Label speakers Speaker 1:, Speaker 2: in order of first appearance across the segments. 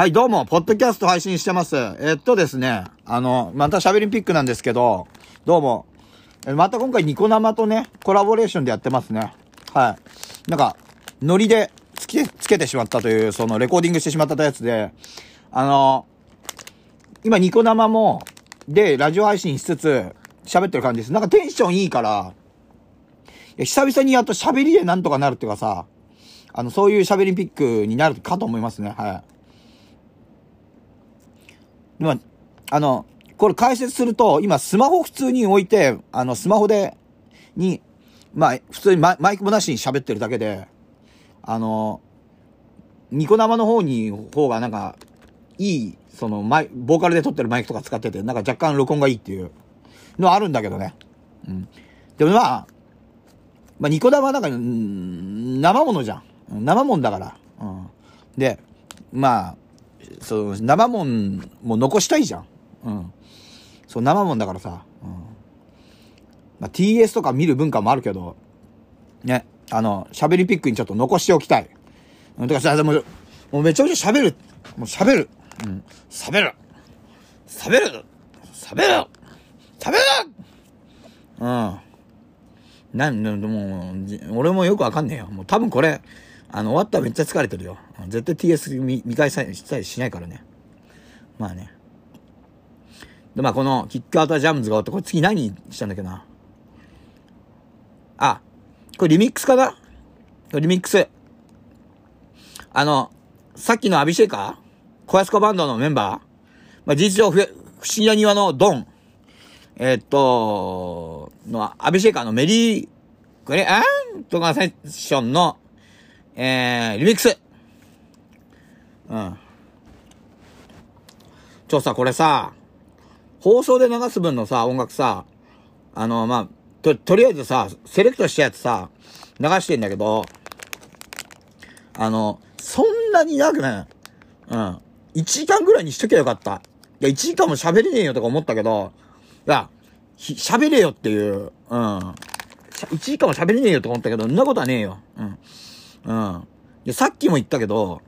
Speaker 1: はい、どうも、ポッドキャスト配信してます。えっとですね、あの、また喋りピックなんですけど、どうも、また今回ニコ生とね、コラボレーションでやってますね。はい。なんか、ノリでつけ、つけてしまったという、そのレコーディングしてしまったやつで、あの、今ニコ生も、で、ラジオ配信しつつ、喋ってる感じです。なんかテンションいいから、いや久々にやっと喋りでなんとかなるっていうかさ、あの、そういう喋りピックになるかと思いますね。はい。まあ、あの、これ解説すると、今スマホ普通に置いて、あの、スマホで、に、まあ、普通にママイクもなしに喋ってるだけで、あの、ニコ生の方に、方がなんか、いい、その、マイ、ボーカルで撮ってるマイクとか使ってて、なんか若干録音がいいっていうのはあるんだけどね。うん。でもまあ、まあ、ニコ生はなんか、うん生ものじゃん。生もんだから。うん。で、まあ、そう、生もんも残したいじゃん。うん。そう、生もんだからさ。うん。まあ、TS とか見る文化もあるけど、ね、あの、喋りピックにちょっと残しておきたい。うん、だからさ、も、もうめちゃめちゃ喋る。もう喋る。うん。喋る。喋る。喋る。喋るうん。なん、なんも、俺もよくわかんねえよ。もう多分これ、あの、終わったらめっちゃ疲れてるよ。絶対 TS 見見返したりしないからね。まあね。で、まあこの、キックアウトジャムズがおって、これ次何したんだっけな。あ、これリミックスかな？これリミックス。あの、さっきのアビシェイカ？ー小安子バンドのメンバー？まあ、事実上、不思議な庭のドン。えーっと、の、アビシェイカーのメリー、これ、あん？とかセッションの、えー、リミックス。うん。ちょ、さ、これさ、放送で流す分のさ、音楽さ、あの、まあ、と、とりあえずさ、セレクトしたやつさ、流してんだけど、あの、そんなに長くない。うん。1時間ぐらいにしときゃよかった。いや、1時間も喋れねえよとか思ったけど、いや、喋れよっていう、うん。1時間も喋れねえよとか思ったけど、そんなことはねえよ。うん。うん。で、さっきも言ったけど、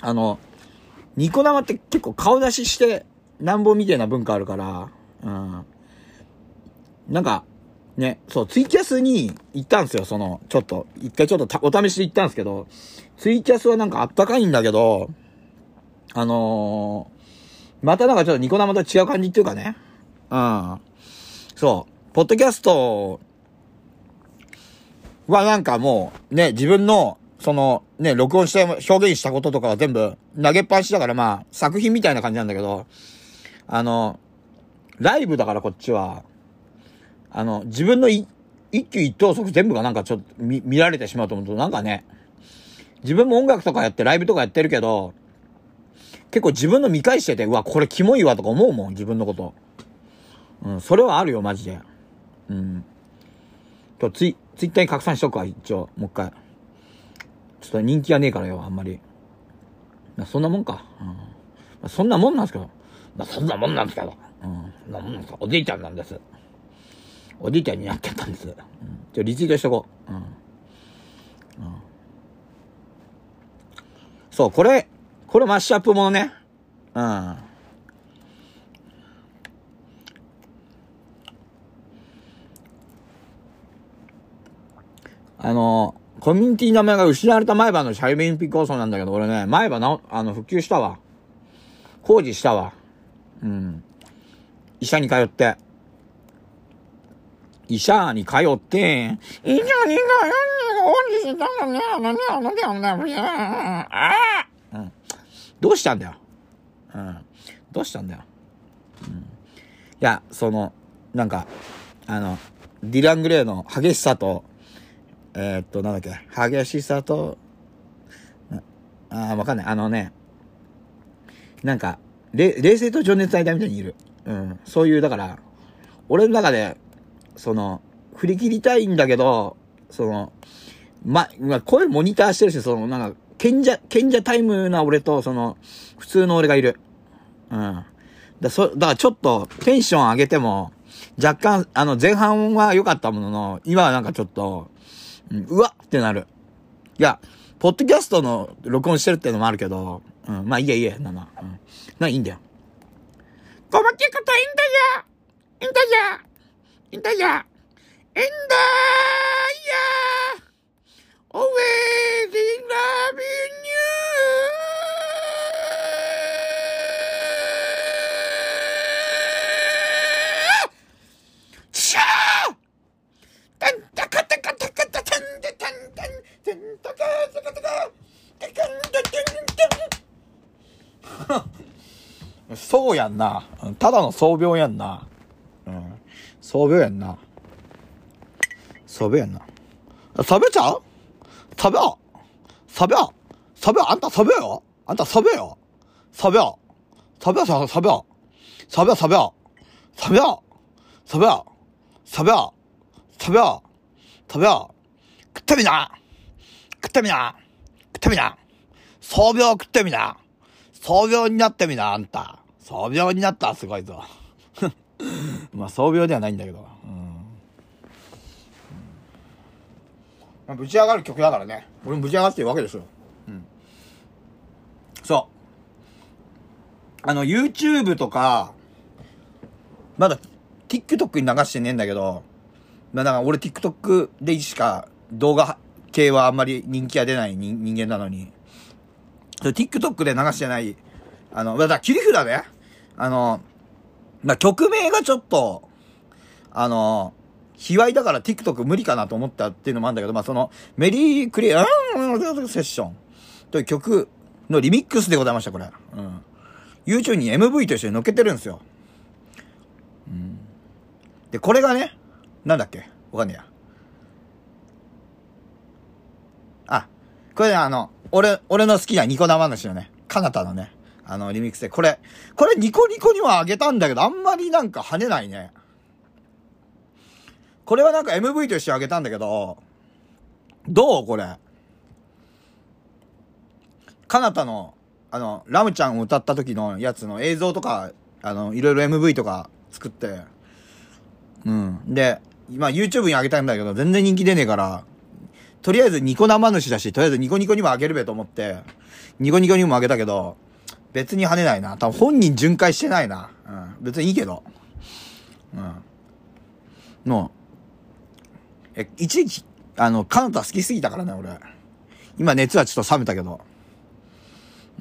Speaker 1: あの、ニコ生って結構顔出しして、なんぼみたいな文化あるから、うん。なんか、ね、そう、ツイキャスに行ったんですよ、その、ちょっと、一回ちょっとお試しで行ったんですけど、ツイキャスはなんかあったかいんだけど、あのー、またなんかちょっとニコ生と違う感じっていうかね、うん。そう、ポッドキャストはなんかもう、ね、自分の、その、ね、録音して表現したこととかは全部投げっぱなしだからまあ、作品みたいな感じなんだけど、あの、ライブだからこっちは、あの、自分の一挙一投足全部がなんかちょっと見、見られてしまうと思うと、なんかね、自分も音楽とかやってライブとかやってるけど、結構自分の見返してて、うわ、これキモいわとか思うもん、自分のこと。うん、それはあるよ、マジで。うん。と、ツイ、ツイッターに拡散しとくわ、一応、もう一回。ちょっと人気がねえからよ、あんまり。まあ、そんなもんか。うん。まあ、そんなもんなんですけど。まあ、そんなもんなんですけど。うん。そんなもんす。おじいちゃんなんです。おじいちゃんになっちゃったんです。うん。ちょ、リツイートしとこう。うん。うん。そう、これ、これマッシュアップものね。うん。あの、コミュニティ名前が失われた前歯のシャイベンピ構想なんだけど、俺ね、前歯な、あの、復旧したわ。工事したわ。うん。医者に通って。医者に通って、医者に通って、工事したのね、あのね、あのね、あのね、ああうん。どうしたんだよ。うん。どうしたんだよ。うん。いや、その、なんか、あの、ディラン・グレーの激しさと、えー、っと、なんだっけ、激しさと、ああ、わかんない。あのね、なんか、冷静と情熱大隊みたいにいる。うん。そういう、だから、俺の中で、その、振り切りたいんだけど、その、ま、ま声モニターしてるし、その、なんか、賢者、賢者タイムな俺と、その、普通の俺がいる。うん。だそ、だからちょっと、テンション上げても、若干、あの、前半は良かったものの、今はなんかちょっと、うん、うわっ！てなる。いや、ポッドキャストの録音してるっていうのもあるけど、うん、まあいいやいいや、な、な、うん。な、いいんだよ。ごまけこといいんだよいいんだよいいんだよいいんだよ Always in love you! シャー！タンタカタカタカ！タタン そうやんな。ただの創病やんな。うん。創病やんな。創病やんな。サベちゃう？サベサベサベあんたサベよあんたサベよサベよサベよサベよサベよサベよサベよサベサベよサベよサベよ食ってみな。食ってみな食ってみな創病食ってみな創病になってみな、あんた。創病になったらすごいぞ。まあ、創病ではないんだけど。うん。まあ、ぶち上がる曲だからね。俺もぶち上がってるわけですよ。うん。そう。あの、YouTube とか、まだ TikTok に流してねえんだけど、まあ、だから俺 TikTok でしか動画系はあんまり人気が出ない人人間なのに、TikTok で流してない、あの、だから切り札ね。あの、まあ、曲名がちょっと、あの、卑猥だから TikTok 無理かなと思ったっていうのもあるんだけど、まあ、その、メリークリア、うん、セッションという曲のリミックスでございました、これ。うん。YouTube に MV と一緒に載っけてるんですよ。うん。で、これがね、なんだっけわかんねえや。あ、これね、あの、俺、俺の好きなニコ生主のね、かなたのね、あの、リミックスで、これ、これニコニコにはあげたんだけど、あんまりなんか跳ねないね。これはなんか MV としてあげたんだけど、どうこれ。かなたの、あの、ラムちゃんを歌った時のやつの映像とか、あの、いろいろ MV とか作って、うん。で、今 YouTube にあげたんだけど、全然人気出ねえから、とりあえずニコ生主だし、とりあえずニコニコにもあげるべと思って、ニコニコにもあげたけど、別に跳ねないな。多分本人巡回してないな。うん。別にいいけど。うん。の、え、一時期、あの、カナダ好きすぎたからね、俺。今熱はちょっと冷めたけど。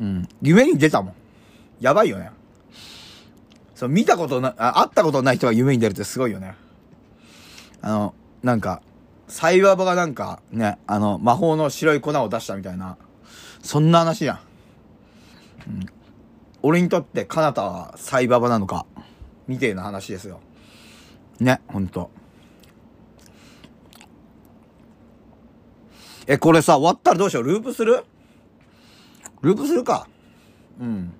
Speaker 1: うん。夢に出たもん。やばいよね。そう、見たことな、あ、会ったことない人が夢に出るってすごいよね。あの、なんか、サイババがなんか、ね、あの、魔法の白い粉を出したみたいな、そんな話やん。うん。俺にとってカナタはサイババなのか、みてえな話ですよ。ね、ほんと。え、これさ、終わったらどうしよう？ループする？ループするか。うん。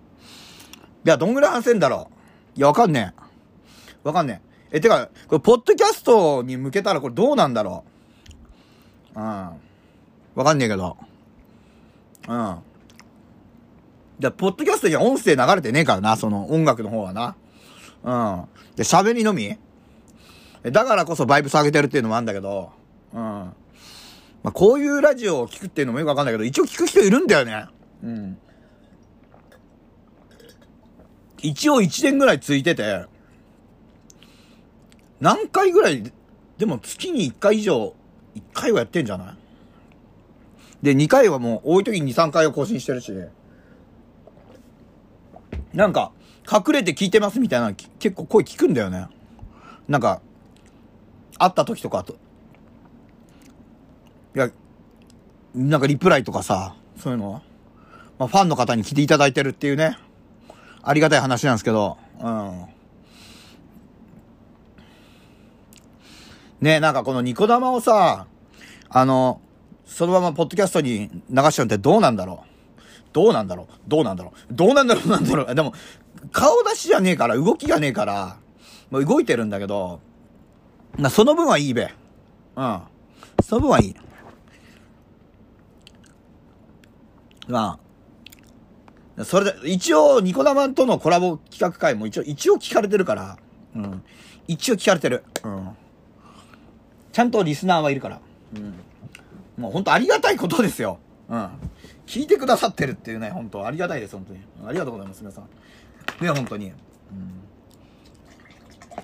Speaker 1: いや、どんぐらい話せんだろう？いや、わかんねえ。わかんねえ。え、てか、これ、ポッドキャストに向けたらこれどうなんだろう？うん。わかんねえけど。うん。じゃ、ポッドキャストには音声流れてねえからな、その音楽の方はな。うん。で、喋りのみだからこそバイブス上げてるっていうのもあるんだけど、うん。まあ、こういうラジオを聞くっていうのもよくわかんないけど、一応聞く人いるんだよね。うん。一応1年ぐらいついてて、何回ぐらい、でも月に1回以上、1回はやってんじゃない？で、2回はもう多い時に2、3回を更新してるし、なんか、隠れて聞いてますみたいな結構声聞くんだよね。なんか、会った時とかと。いや、なんかリプライとかさ、そういうのは、まあ、ファンの方に来ていただいてるっていうね、ありがたい話なんですけど、うん。ねなんかこのニコ生をさ、あの、そのままポッドキャストに流しちゃうってどうなんだろう？どうなんだろう？どうなんだろう？どうなんだろうなんだろう？でも、顔出しじゃねえから、動きがねえから、もう動いてるんだけど、な、その分はいいべ。うん。その分はいい。まあ、それで、一応、ニコ生とのコラボ企画会も一応、一応聞かれてるから、うん。一応聞かれてる。うん。ちゃんとリスナーはいるから。うん。もう本当ありがたいことですよ。うん。聞いてくださってるっていうね、本当ありがたいです、本当に。ありがとうございます、皆さん。ね、本当に。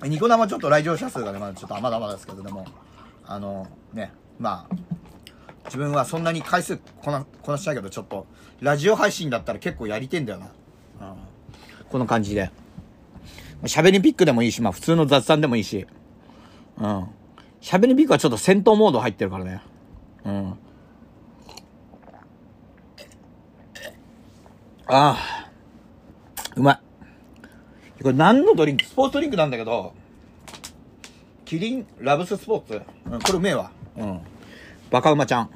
Speaker 1: うん。ニコ生ちょっと来場者数がね、まだちょっとまだまだですけど、でも、あの、ね、まあ、自分はそんなに回数こな、こなしたいけど、ちょっと、ラジオ配信だったら結構やりてんだよな。うん。この感じで。喋りピックでもいいし、まあ普通の雑談でもいいし。うん。喋りピックはちょっと戦闘モード入ってるからね。うん。ああ。うまい。これ何のドリンク？スポーツドリンクなんだけど、キリンラブススポーツ。うん、これうめえわ。うん。バカうまちゃん。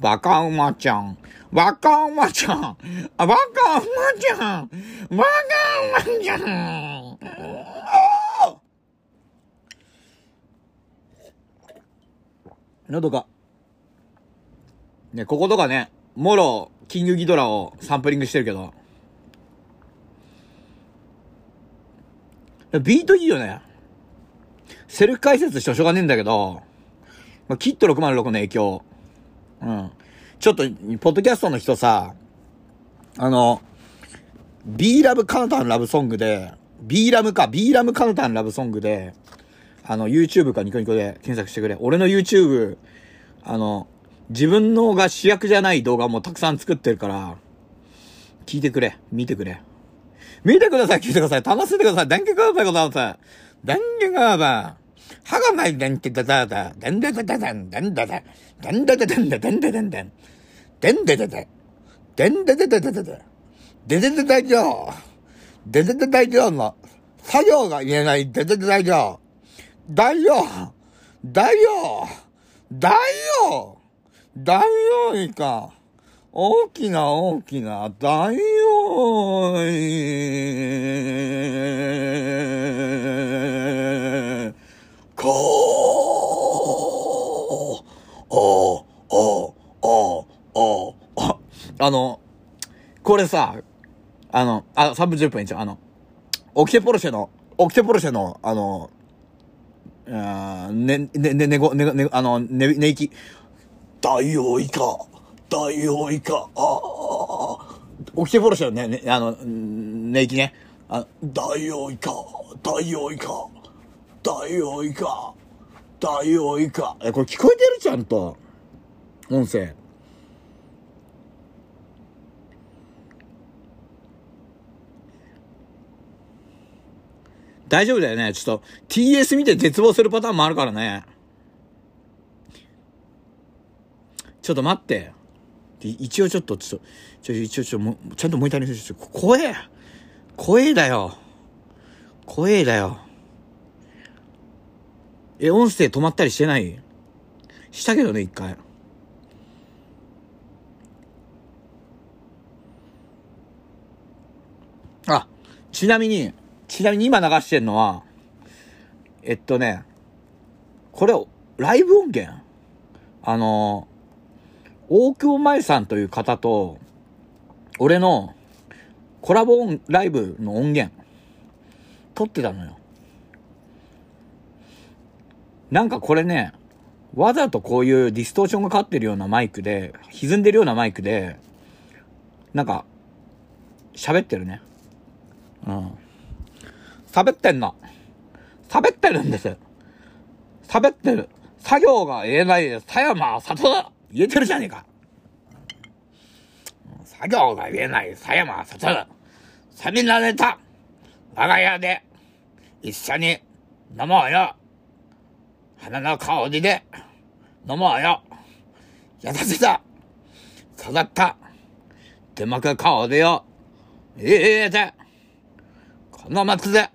Speaker 1: バカうまちゃん。バカうまちゃん。あ、バカうまちゃん。バカうまちゃん。喉が。ね、こことかね、もろ、キングギドラをサンプリングしてるけど。ビートいいよね。セルフ解説してしょうがねえんだけど、まあ、キット606の影響。うん。ちょっと、ポッドキャストの人さ、あの、B ラブカナタンラブソングで、B ラムか、B ラムカナタンラブソングで、あの、YouTube かニコニコで検索してくれ。俺の YouTube、あの、自分のが主役じゃない動画もたくさん作ってるから、聞いてくれ。見てくれ。見てください、聞いてください。楽しんでください。電気ください、ございます。電気ください。歯がない電気だだだ、でんででででん、でんでで、でんでででんで、でんででんでん、でんででで、でんでででででで、ででで大丈夫。ででで大丈夫の、作業が言えない、ででで大丈夫。大丈夫。大丈夫。大丈夫。大丈夫いか。大きな大きな大王こう、おおおおあ、あの、これさ、あの、あ、3分10分いっちゃう。あの、オキテポルシェの、オキテポルシェの、あの、あね、ね、ね、ねご、ね、ね、あの、ね、ね息、大王以下、大王以下、ああ、オキテポルシェのね、ね、あの、ね息ね、あ大王以下、大王以下、大王以下大王以下え、これ聞こえてる？ちゃんと。音声。大丈夫だよね。ちょっと TS 見て絶望するパターンもあるからね。ちょっと待って。一応ちょっと、ちょっと、ちょ、一応ちょ、もちゃんとモニタリングして、怖え。怖えだよ。怖えだよ。え、音声止まったりしてない？したけどね、一回。あ、ちなみに、ちなみに今流してんのは、えっとね、これ、ライブ音源？あの、大久保舞さんという方と、俺のコラボライブの音源、撮ってたのよ。なんかこれね、わざとこういうディストーションがかってるようなマイクで、歪んでるようなマイクで、なんか、喋ってるね。うん。喋ってんの。喋ってるんです。喋ってる。作業が言えない佐山里だ言えてるじゃねえか。作業が言えない佐山里だ。錆びられた我が家で一緒に飲もうよ。花の香りで飲もうよ。優しさ、育った、手巻く香りを、入れて、この松で、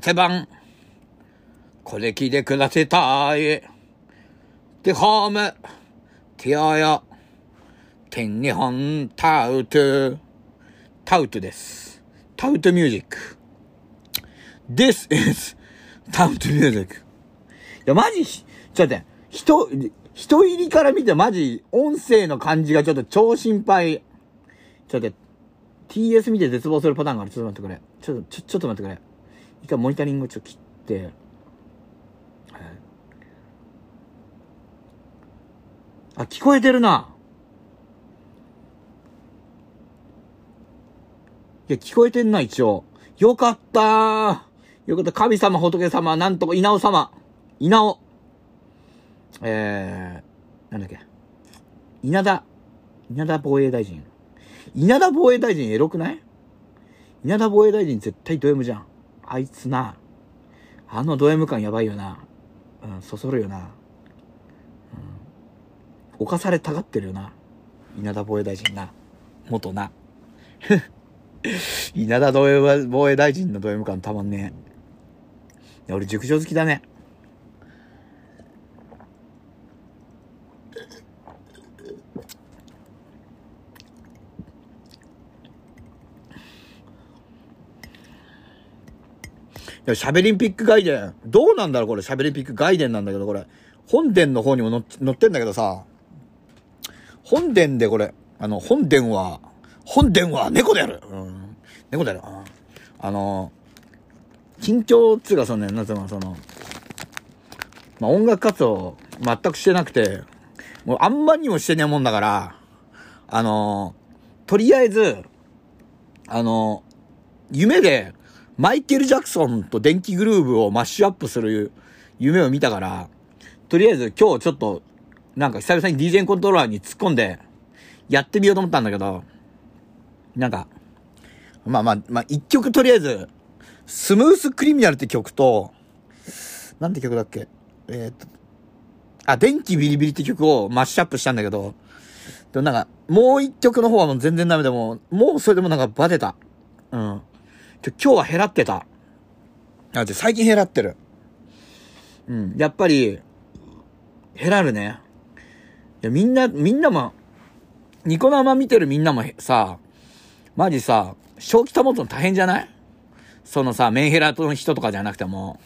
Speaker 1: 手番、これ聞いてください。で、ホーム、ティオヨ、天日本タウト、タウトです。タウトミュージック。This is タウトミュージック。いや、マジ、ちょっと待って、人、人入りから見てマジ、音声の感じがちょっと超心配。ちょっと待って、TS 見て絶望するパターンがある。ちょっと待ってくれ。ちょっと、ちょ、ちょっと待ってくれ。一回モニタリングをちょっと切って、はい、あ、聞こえてるな。いや、聞こえてんな、一応。よかったーよかった。神様、仏様、なんとか、稲尾様。稲尾。えー、なんだっけ。稲田。稲田防衛大臣。稲田防衛大臣エロくない？稲田防衛大臣絶対ド M じゃん。あいつな。あのド M 感やばいよな。うん、そそるよな。うん。犯されたがってるよな。稲田防衛大臣な。元な。稲田防衛大臣のド M 感たまんねえ。俺熟女好きだね。や、シャベリンピック外伝。どうなんだろうこれ、シャベリンピック外伝なんだけど、これ。本殿の方にも載ってんだけどさ、本殿でこれ、あの、本殿は、本殿は猫である。うん。猫である。あの、緊張っつうか、そのね、なんつうの、その、まあ、音楽活動全くしてなくて、もうあんまりにもしてねえもんだから、あの、とりあえず、あの、夢で、マイケル・ジャクソンと電気グルーブをマッシュアップする夢を見たから、とりあえず今日ちょっと、なんか久々に DJ コントローラーに突っ込んで、やってみようと思ったんだけど、なんか、まあまあ、まあ一曲とりあえず、スムース・クリミナルって曲と、なんて曲だっけ？えー、っと、あ、電気ビリビリって曲をマッシュアップしたんだけど、でもなんか、もう一曲の方はもう全然ダメでも、もうそれでもなんかバテた。うん。今日は減らってた。あ、で、最近減らってる。うん。やっぱり、減らるね。いや、みんな、みんなも、ニコ生見てるみんなもさ、マジさ、正気保つの大変じゃない？そのさ、メンヘラの人とかじゃなくても、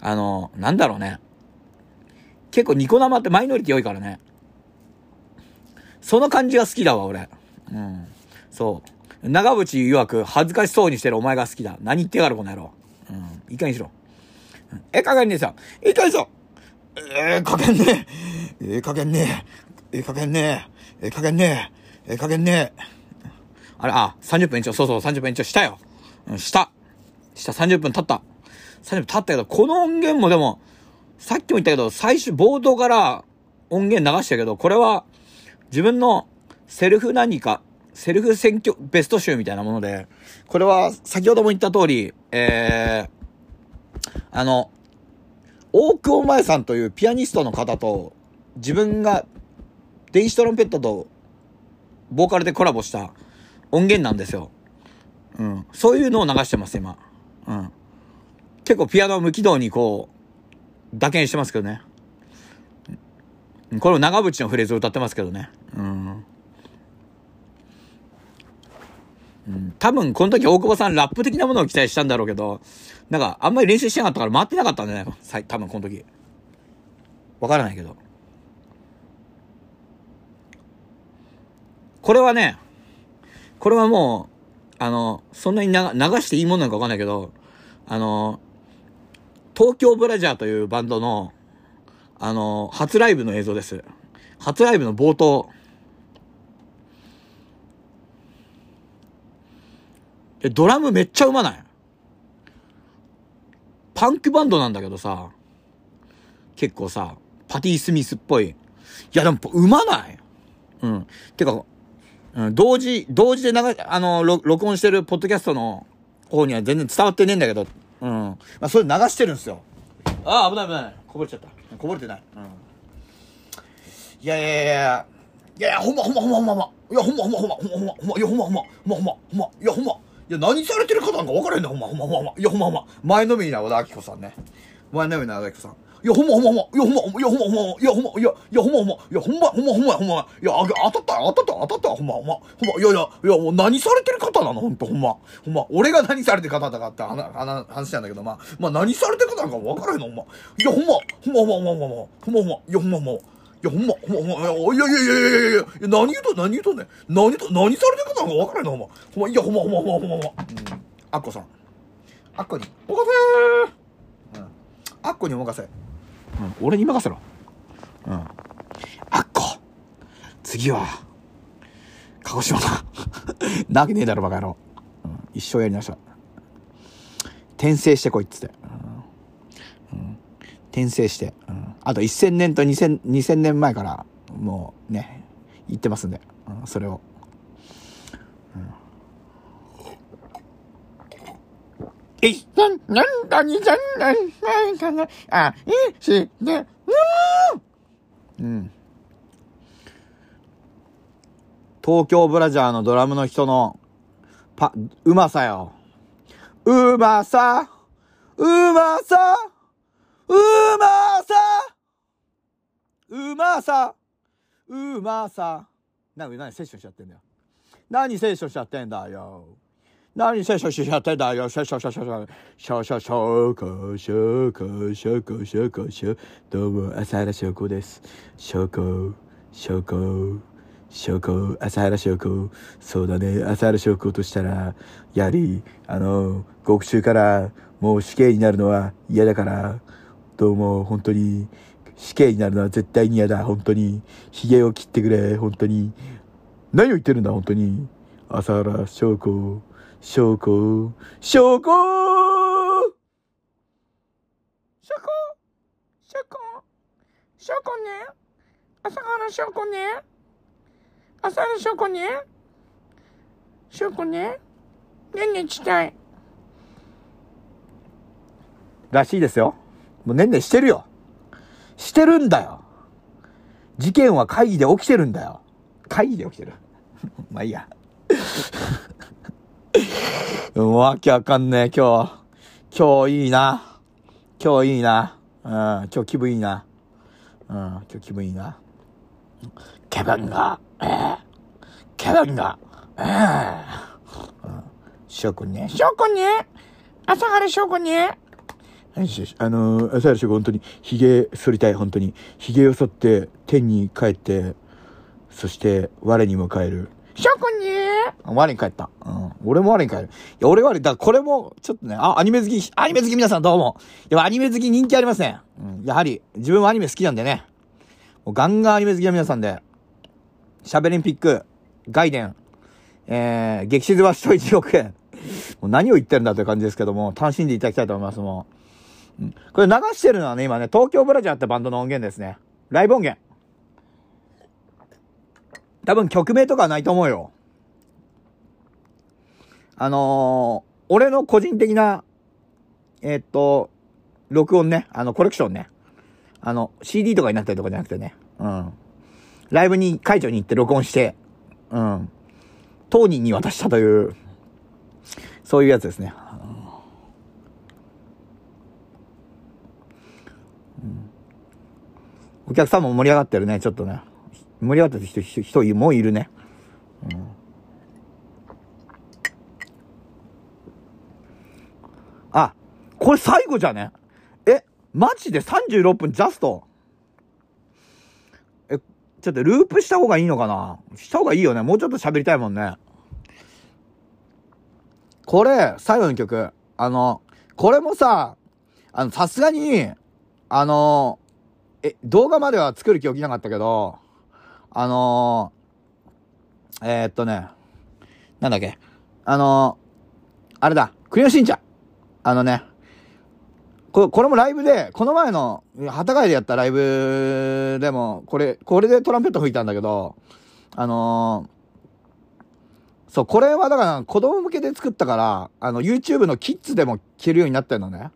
Speaker 1: あの、なんだろうね。結構ニコ生ってマイノリティ多いからね。その感じが好きだわ、俺。うん。そう。長渕曰く、恥ずかしそうにしてるお前が好きだ。何言ってやがる、この野郎。うん。いい加減にしろ。ええ、加減ねえさ。いい加減しろ。えー、加減ねえ。えー、加減ねえ。えー、加減ねえ。えー、加減ねえ。えー、加減ねえ。あれ、あ、30分延長。そうそう、30分延長したよ。うん、した。した、30分経った。30分経ったけど、この音源もでも、さっきも言ったけど、最初、冒頭から音源流したけど、これは、自分のセルフ何か、セルフ選挙ベスト集みたいなもので、これは先ほども言った通り、えー、あの、大久保前さんというピアニストの方と、自分が電子トランペットとボーカルでコラボした音源なんですよ。うん。そういうのを流してます、今。うん。結構ピアノ無軌道にこう、打鍵してますけどね。これも長渕のフレーズを歌ってますけどね。うん。多分この時大久保さんラップ的なものを期待したんだろうけど、なんかあんまり練習してなかったから回ってなかったんだよね。多分この時。わからないけど。これはね、これはもう、あの、そんなに流していいものなのかわかんないけど、あの、東京ブラジャーというバンドの、あの、初ライブの映像です。初ライブの冒頭。え、ドラムめっちゃうまない？パンクバンドなんだけどさ、結構さ、パティ・スミスっぽい。いや、でも、うまない？うん。てか、うん、同時、同時で流、あの、録音してるポッドキャストの方には全然伝わってねえんだけど、うん。まあ、それ流してるんですよ。ああ、危ない危ない。こぼれちゃった。こぼれてない。うん。いやいやいやいや、いやほんまほんまほんまほんまほんま。いや、ほんまほんまほんまほんまほんま。いや、ほんまほんまほんまほんま。いや、ほんま。いや、何されてる方なんか分からへんねん、ほんま、ほんま、ほんま。いや、ほんま、ほんま。前のめりな和田明子さんね。前のめりな和田明子さん。いや、ほんま、ほんま、ほんま。いや、ほんま、ほんま、いや、ほんま、ほんま。いや、ほんま、いや、ほんま、ほんま。いや、ほんま、ほんま、ほんま、ほんま。いや、当たった、当たった、当たった、ほんま、ほんま。ほんま、いやいや、いや、もう何されてる方なの？ほんと、ほんま。ほんま、俺が何されてる方だかって話なんだけど、まあ、まあ、何されてる方なんか分からへんの、ほんま。いや、ほんま、ほんま、ほんま、ほんま、ほんま、ほんま、ほんま、いや、ほんま、ほんま。いや、ほんま、ほんま、ほんま、いやいやいやいやいやいや、何言うと、何言うとね、何と、何されてる方なんか分からへんの、ほんま。ほんま、いや、ほんま、ほんま、ほんま、ほんま、ほんま。うん。あっこさん。あっこに、お任せうん。あっこにお任せ。うん。俺に任せろ。うん。あっこ。次は、鹿児島だ。なわけねえだろ、バカ野郎。一生やりました。転生してこいっつって。うんうん転生して。うんあと1000年と2000、2000年前から、もうね、言ってますんで、うんそれを。
Speaker 2: 一千年だ二千年前から、あ、いし、で、
Speaker 1: うん。東京ブラジャーのドラムの人の、パ、うまさよ。うまさうまさうまさうまさうまさな、何セッションしちゃってんだよ。何セッションしちゃってんだよ。何セッションしちゃってんだよ。セッション、セッション、ショ、シャシャシャコ、シャコ、シャコ、シャコ、シャどうも、朝原翔子です。翔子、翔子、翔子、朝原翔子。そうだね、朝原翔子としたら、やはり、あの、極中からもう死刑になるのは嫌だから、どうも、本当に、死刑になるのは絶対に嫌だ、本当に。髭を切ってくれ、本当に。何を言ってるんだ、本当に。朝原翔子、翔子、翔子
Speaker 2: ショコ、ショコ、ショコね？朝原ショコね？朝原ショコね？ショコね？ねんねしたい。
Speaker 1: らしいですよ。もうねんねんしてるよ。してるんだよ。事件は会議で起きてるんだよ。会議で起きてる？まあいいや。わけわかんねえ、今日。今日いいな。今日いいな。うん、今日気分いいな。うん、今日気分いいな。
Speaker 2: ケバンが、えー、ケバンが、えー、
Speaker 1: しょくんね。
Speaker 2: ショコね。朝原ショコね。
Speaker 1: よしよし。あのー、朝原翔子本当に、髭剃りたい、本当に。髭を剃って、天に帰って、そして、我にも帰る。
Speaker 2: ショコね。
Speaker 1: 我に帰った。うん。俺も我に帰る。いや、俺我に、だこれも、ちょっとね、あ、アニメ好き、アニメ好き皆さんどうも。やっぱアニメ好き人気ありますね。うん。やはり、自分もアニメ好きなんでね。もうガンガンアニメ好きな皆さんで、シャベリンピック、ガイデン、えー、激静は人1億円。もう何を言ってるんだという感じですけども、楽しんでいただきたいと思います、もう。これ流してるのはね、今ね、東京ブラジャーってバンドの音源ですね。ライブ音源。多分曲名とかはないと思うよ。あのー、俺の個人的な、えーっと、録音ね、あの、コレクションね。あの、CD とかになったりとかじゃなくてね。うん。ライブに、会場に行って録音して、うん。当人に渡したという、そういうやつですね。うんお客さんも盛り上がってるね、ちょっとね。盛り上がってる人、人、もういるね。あ、これ最後じゃね？え、マジで？36分ジャスト？え、ちょっとループした方がいいのかな？した方がいいよね。もうちょっと喋りたいもんね。これ、最後の曲。あの、これもさ、あの、さすがに、あの、え、動画までは作る気起きなかったけど、あのえー、っとね、なんだっけ。あのあれだ、クレヨンしんちゃん。あのね、これ、これもライブで、この前の、旗貝でやったライブでも、これ、これでトランペット吹いたんだけど、あのーそう、これはだから子供向けで作ったから、あの、YouTube のキッズでも聴けるようになってるのね。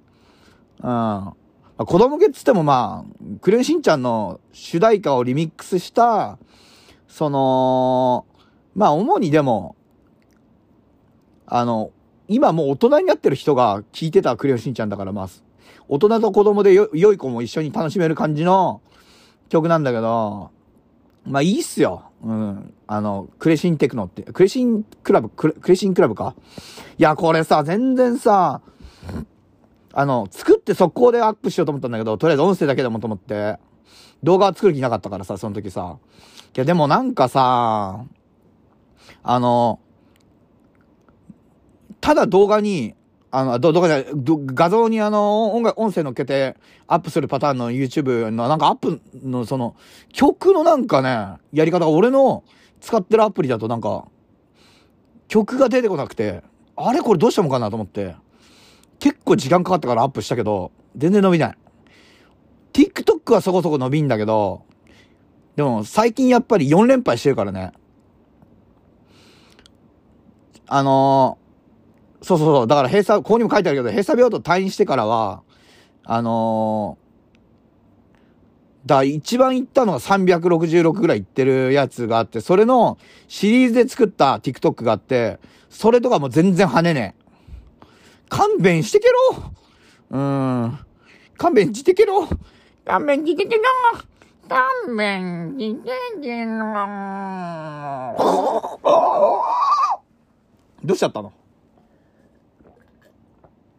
Speaker 1: うん。あ子供向けっつってもまあ、クレヨンしんちゃんの主題歌をリミックスした、その、まあ主にでも、あの、今もう大人になってる人が聴いてたクレヨンしんちゃんだからまあ、大人と子供でよ良い子も一緒に楽しめる感じの曲なんだけど、まあいいっすよ。うん。あの、クレシンテクノって、クレシンクラブ、クレクレシンクラブか？いや、これさ、全然さ、あの、作って速攻でアップしようと思ったんだけど、とりあえず音声だけでもと思って、動画は作る気なかったからさ、その時さ。いや、でもなんかさ、あの、ただ動画に、あの、ど動画じゃ画像にあの、音楽、音声乗っけてアップするパターンの YouTube のなんかアップのその、曲のなんかね、やり方が俺の使ってるアプリだとなんか、曲が出てこなくて、あれこれどうしたのかなと思って。結構時間かかったからアップしたけど、全然伸びない。TikTok はそこそこ伸びんだけど、でも最近やっぱり4連敗してるからね。あのーそうそうそう。だから閉鎖、ここにも書いてあるけど、閉鎖病棟退院してからは、あのーだ、一番行ったのが366ぐらい行ってるやつがあって、それのシリーズで作った TikTok があって、それとかも全然跳ねねえ。勘弁してけろうーん。勘弁してけろ
Speaker 2: 勘弁してけろ。勘弁してけろ。
Speaker 1: どうしちゃったの？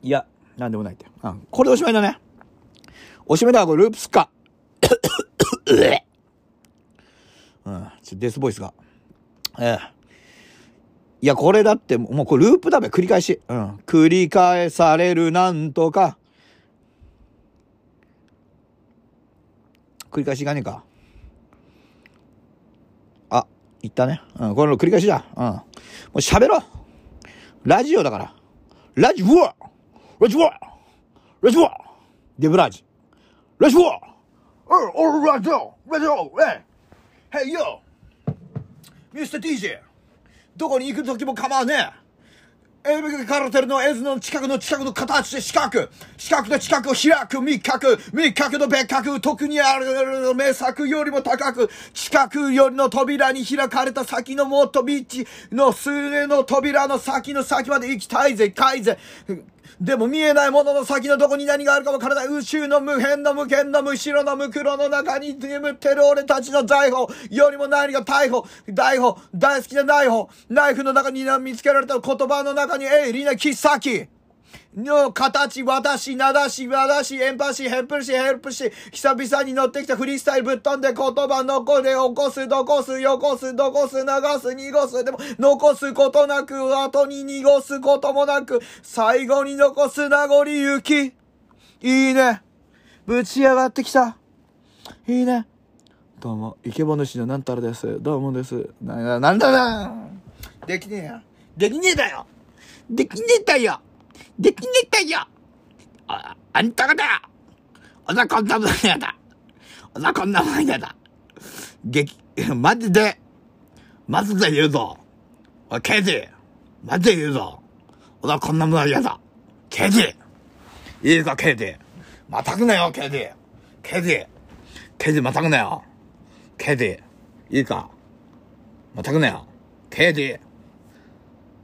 Speaker 1: いや、なんでもないって。うん。これでおしまいだね。おしまいだこれループすっか。うん。ちょデスボイスが。ええ。いや、これだって、もうこれループだべ、繰り返し。うん。繰り返されるなんとか。繰り返しいかねえか。あ、言ったね。うん、これの繰り返しだ。うん。もう喋ろう。ラジオだから。ラジオラジオラジオデブラジ。ラジオおおラジオラジオえ Hey yo! どこに行く時も構わねえ。エルカルテルのエズの近くの近くの形で四角四角と近くを開く密角密角の別角特にある名作よりも高く近くよりの扉に開かれた先のもっとビッチの数の扉の先の先まで行きたいぜかいぜ。でも見えないものの先のどこに何があるかわからない。宇宙の無辺の無限の無白の無黒の中に眠ってる俺たちの財宝。よりも何が逮捕逮捕大好きなナイフナイフの中に見つけられた言葉の中に鋭利な切っ先の形、私、なだし、わだし、エンパシー、ヘルプシー、ヘルプシー、久々に乗ってきたフリースタイルぶっ飛んで言葉残れ、起こす、どこす、よこす、どこす、流す、濁す、でも、残すことなく、後に濁すこともなく、最後に残す名残行き。いいね。ぶち上がってきた。いいね。どうも、イケボ主のなんたらです。どうもです。な、ななんだな。できねえよ。できねえだよ。できねえだよ。できねえだよ。あ、あんたがだ。おなこんなもんやだ。おなこんなもんやだ。激、マジで、マジで言うぞ。おい、ケイジ、マジで言うぞ。おなこんなもんやだ。ケイジ、いいか、ケイジ。またくなよ、ケイジ。ケイジ、ケイジまたくなよ。ケイジ、いいか？またくなよ。ケイジ、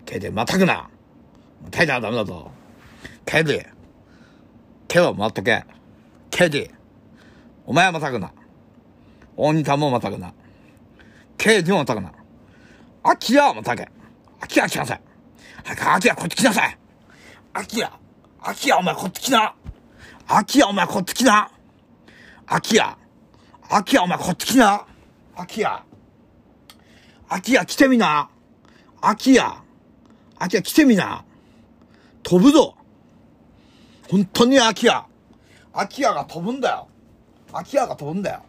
Speaker 1: ケイジ、またくな。手じゃダメだぞ。ケイジ、手を持ってけ。ケイジ、お前はまたくな。大仁田もまたくな。ケイジもまたくな。アキラはまたけ。アキラ来なさい。早くアキラこっち来なさい。アキラ、アキラお前こっち来な。アキラお前こっち来な。アキラ、アキラお前こっち来な。アキラ、アキラ来てみな。アキラ、アキラ来てみな。飛ぶぞ。本当にアキラ。アキラが飛ぶんだよ。アキラが飛ぶんだよ。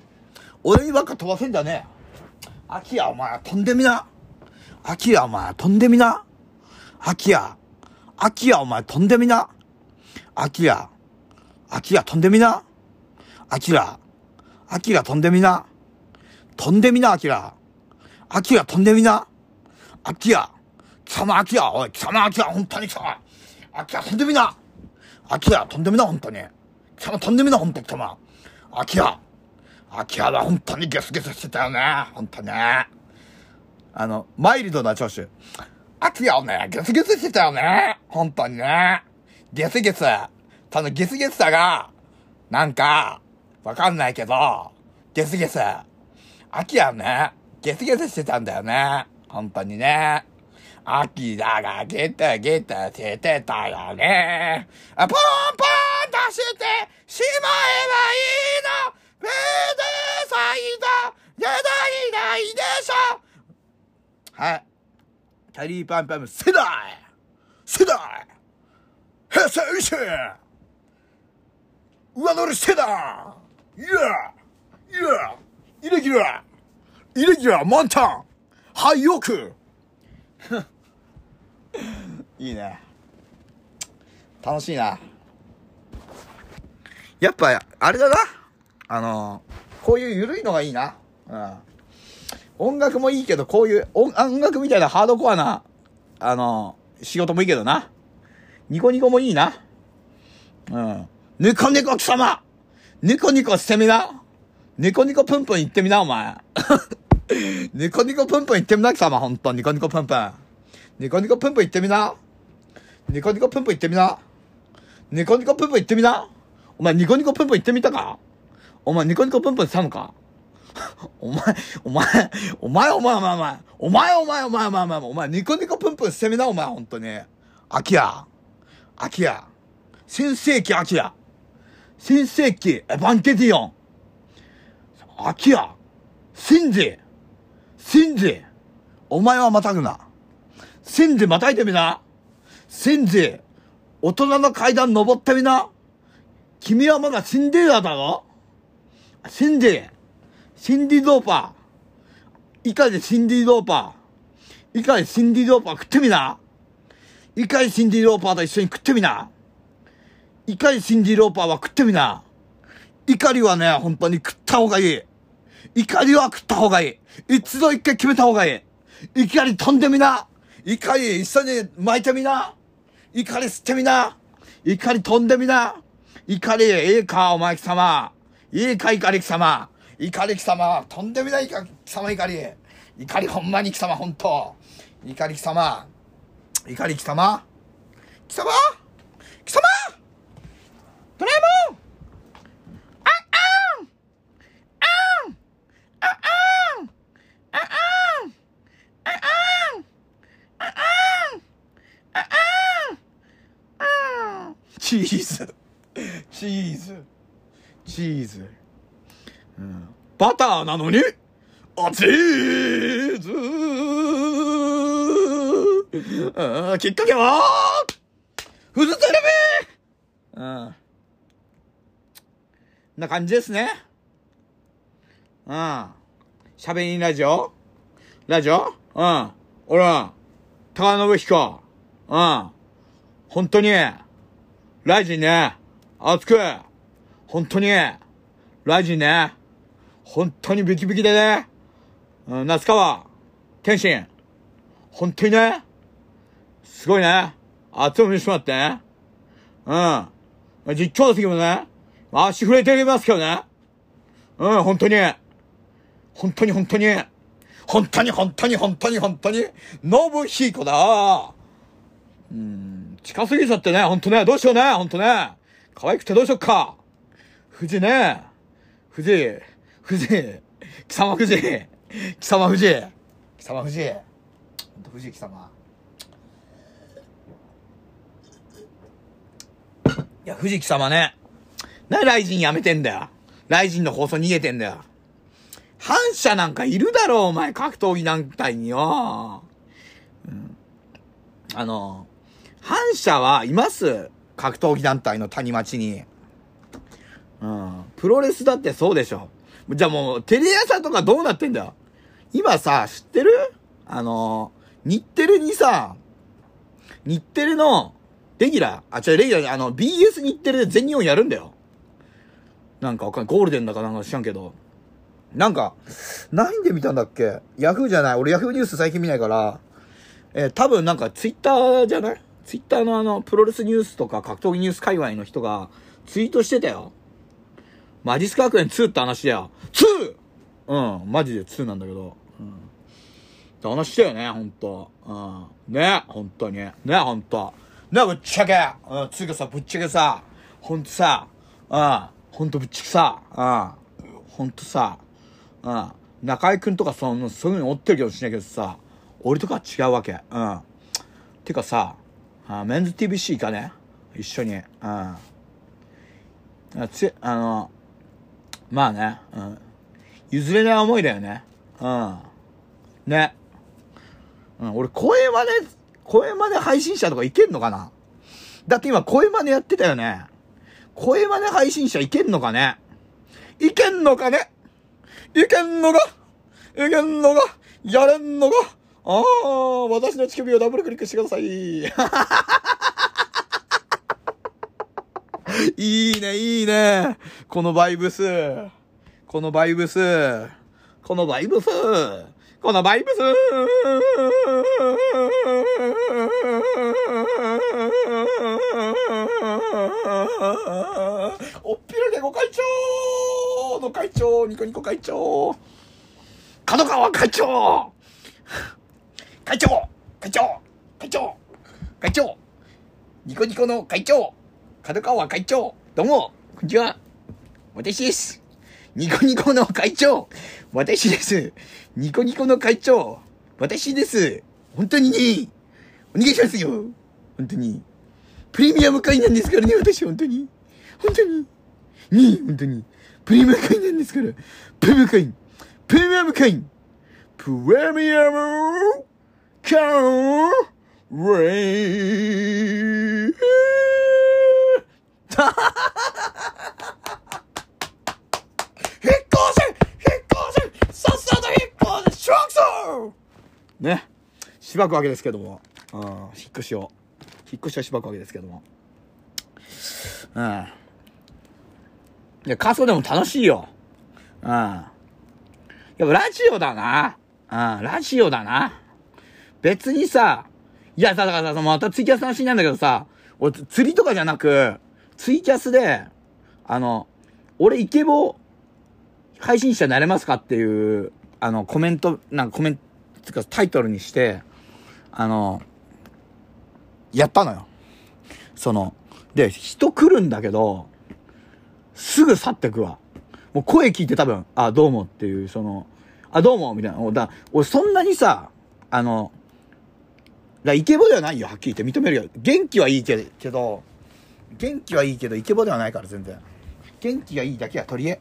Speaker 1: 俺にばっか飛ばせんじゃねえ。アキラお前飛んでみな。アキラお前飛んでみな。アキラ、アキラお前飛んでみな。アキラ、アキラ飛んでみな。アキラ、アキラ飛んでみな。飛んでみな、アキラ。アキラ飛んでみな。アキラ、貴様アキラ、おい、貴様アキラ、本当に貴様。アキラ飛んでみな。アキラ飛んでみな、本当に。貴様飛んでみな、本当に貴様。アキラ、アキラは本当にゲスゲスしてたよね。本当ね。あの、マイルドな聴取。アキラをね、ゲスゲスしてたよね。本当にね。ゲスゲス。そのゲスゲスさが、なんか、わかんないけど、ゲスゲス。アキラね、ゲスゲスしてたんだよね。本当にね。アキラがゲタゲタしてたよね。あ、ポンポン出してしまえばいいの。めでさいだやだいないでしょ。はい。キャリーパンパン世代。世代。平成維新上乗り世代。いや。いや。イレギュラーイレギュラー満タン。廃屋。いいね。楽しいな。やっぱ、あれだな。あの、こういう緩いのがいいな。うん。音楽もいいけど、こういう音楽みたいなハードコアな、あの、仕事もいいけどな。ニコニコもいいな。うん。ニコニコ貴様ニコニコしてみなニコニコプンプン言ってみな、お前。ニコニコプンプン言ってみな、貴様、ほんと。ニコニコプンプン。ニコニコプンプン言ってみな。ニコニコプンプン言ってみな。ニコニコプンプン言ってみな。お前、ニコニコプンプン言ってみたか？お前、ニコニコプンプンしたのか？お前、お前、お前、お前、お前、お前、お前、お前、お前、お前、お前、お前、ニコニコプンプンしてみな、お前、ほんとに。アキヤ。アキヤ。新世紀アキヤ。新世紀エヴァンゲディオン。アキヤ。シンジ。シンジ。お前はまたぐな。シンジまたいてみな。シンジ。大人の階段登ってみな。君はまだシンデレラだろシンジ。シンディ・ローパー。イカでシンディ・ローパー。イカでシンディ・ローパー食ってみな。イカでシンディ・ローパーと一緒に食ってみな。イカでシンディ・ローパーは食ってみな。怒りはね、本当に食った方がいい。怒りは食った方がいい。一度一回決めた方がいい。怒り飛んでみな。怒り一緒に巻いてみな。怒り吸ってみな。怒り飛んでみな。怒り、ええか、お前貴様。いいか、怒り貴様。怒り貴様。飛んでみないか、貴様、怒り。怒りほんまに貴様、ほんと。怒り貴様。怒り貴様。貴様？貴様？ドラえもんああんあんああんああんああんああんああんチーズ。チーズ。チーズ、うん、バターなのに？あチーズ。うん。きっかけは？フジテレビ。うん。な感じですね。うん。喋りラジオ？ラジオ？うん。俺は、高信彦。うん。本当に、ライジンね、熱く、本当に、ライジンね、本当にビキビキでね、夏川、天心、本当にね、すごいね、熱く見せてもらってね。うん。実況の時もね、足触れてますけどね。うん、本当に。本当に本当に。本当に本当に本当に本当に。ノブヒーコだ。うん、近すぎちゃってね、本当ね、どうしようね、本当ね。可愛くてどうしよっか。富士ね。富士、富士、貴様富士、貴様富士、貴様富士。本当富士貴様。いや、藤木様ね。な、ライジンやめてんだよ。ライジンの放送逃げてんだよ。反社なんかいるだろう、お前、格闘技団体によ。うん、あの、反社はいます格闘技団体の谷町に。うん。プロレスだってそうでしょ。じゃあもう、テレ朝とかどうなってんだよ。今さ、知ってる？あの、日テレにさ、日テレの、レギュラー、あ、違う、レギュラー、あの、BS 日テレで全日本やるんだよ。なんかわかんない。ゴールデンだかなんか知らんけど。なんか、何で見たんだっけ？ヤフーじゃない。俺ヤフーニュース最近見ないから、えー多分なんかツイッターじゃない？ツイッターのあの、プロレスニュースとか格闘技ニュース界隈の人がツイートしてたよ。マジスカ学園2って話だよ。2! うん、マジで2なんだけど。うん。って話だよね、ほんと。うん。ね、ほんとに。ね、ほんと。ね、ぶっちゃけ。うん、つうかさ、ぶっちゃけさ、ほんとさ、うん、ほんとぶっちゃけさ、うん、ほんとさ、うん、中井くんとかその、そういうの追ってるかもしないけどさ、俺とかは違うわけ。うん。てかさ、あメンズ TBC かね？一緒に。うん。あつ、あの、まあね、うん。譲れない思いだよね。うん。ね。うん、俺、声真似、声真似配信者とかいけんのかな？だって今、声真似やってたよね。声真似配信者いけんのかね？いけんのかね？いけんのか？いけんのか？やれんのか？ああ、私の乳首をダブルクリックしてください。いいね、いいね。このバイブス。このバイブス。このバイブス。このバイブス。おっぴらでご会長の会長、ニコニコ会長。角川会長会長会長会長会長ニコニコの会長角川会長どうもこんにちは。私です。ニコニコの会長私です。ニコニコの会長私です。本当にねお願いしますよ。本当に。プレミアム会なんですからね私本当に。本当に。ね本当に。プレミアム会なんですから。プレミアム会。プレミアム。会プレミアムカーレイ引っ越せ引っ越せさっさと引っ越せショックソーね。しばくわけですけども。うん、引っ越しを。引っ越しはしばくわけですけども。うん。いや、仮想でも楽しいよ。うん。やっぱラジオだな。うん、ラジオだな。別にさ、いやさ、だからさ、またツイキャスの話なんだけどさ、俺、釣りとかじゃなく、ツイキャスで、あの、俺イケボ配信者になれますかっていう、あの、コメント、なんかコメント、つかタイトルにして、あの、やったのよ。その、で、人来るんだけど、すぐ去ってくわ。もう声聞いて多分、あ、どうもっていう、その、あ、どうもみたいな。だ俺そんなにさ、あの、だイケボではないよ、はっきり言って認めるよ。元気はいいけど、元気はいいけど、イケボではないから、全然。元気がいいだけは取り柄。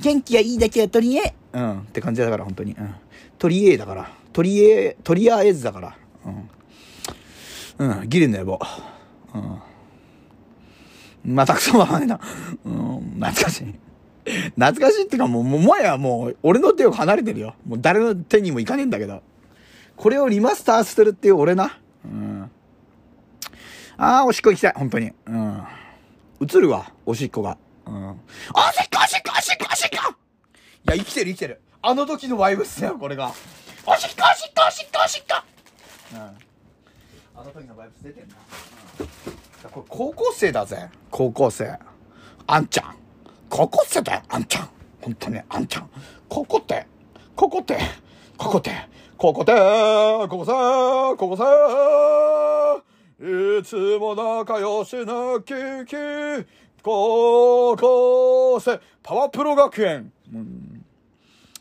Speaker 1: 元気がいいだけは取り柄。うん。って感じだから、本当に。うん。取り柄だから。取り柄、取りあえずだから。うん。うん。ギリの野望。うん。またくそはないな。うん。懐かしい。懐かしいってかもう、もう、もはやもう、俺の手を離れてるよ。もう誰の手にもいかねえんだけど。これをリマスターしてるっていう俺な。うん。ああ、おしっこ行きたい、本当に。うん。映るわ、おしっこが。うん。おしっこ、おしっこ、おしっこ、おしっこいや、生きてる、生きてる。あの時のワイブスだよ、これが。おしっこ、おしっこ、おしっこ、おしっこうん。あの時のワイブス出てんな。うん。これ高校生だぜ、高校生。あんちゃん。高校生だよ、あんちゃん。本当に、あんちゃん。ここって、ここって、ここって、ここって、ここさ、ここさ、いつも仲良しなキキ、高校生、パワプロ学園。うん、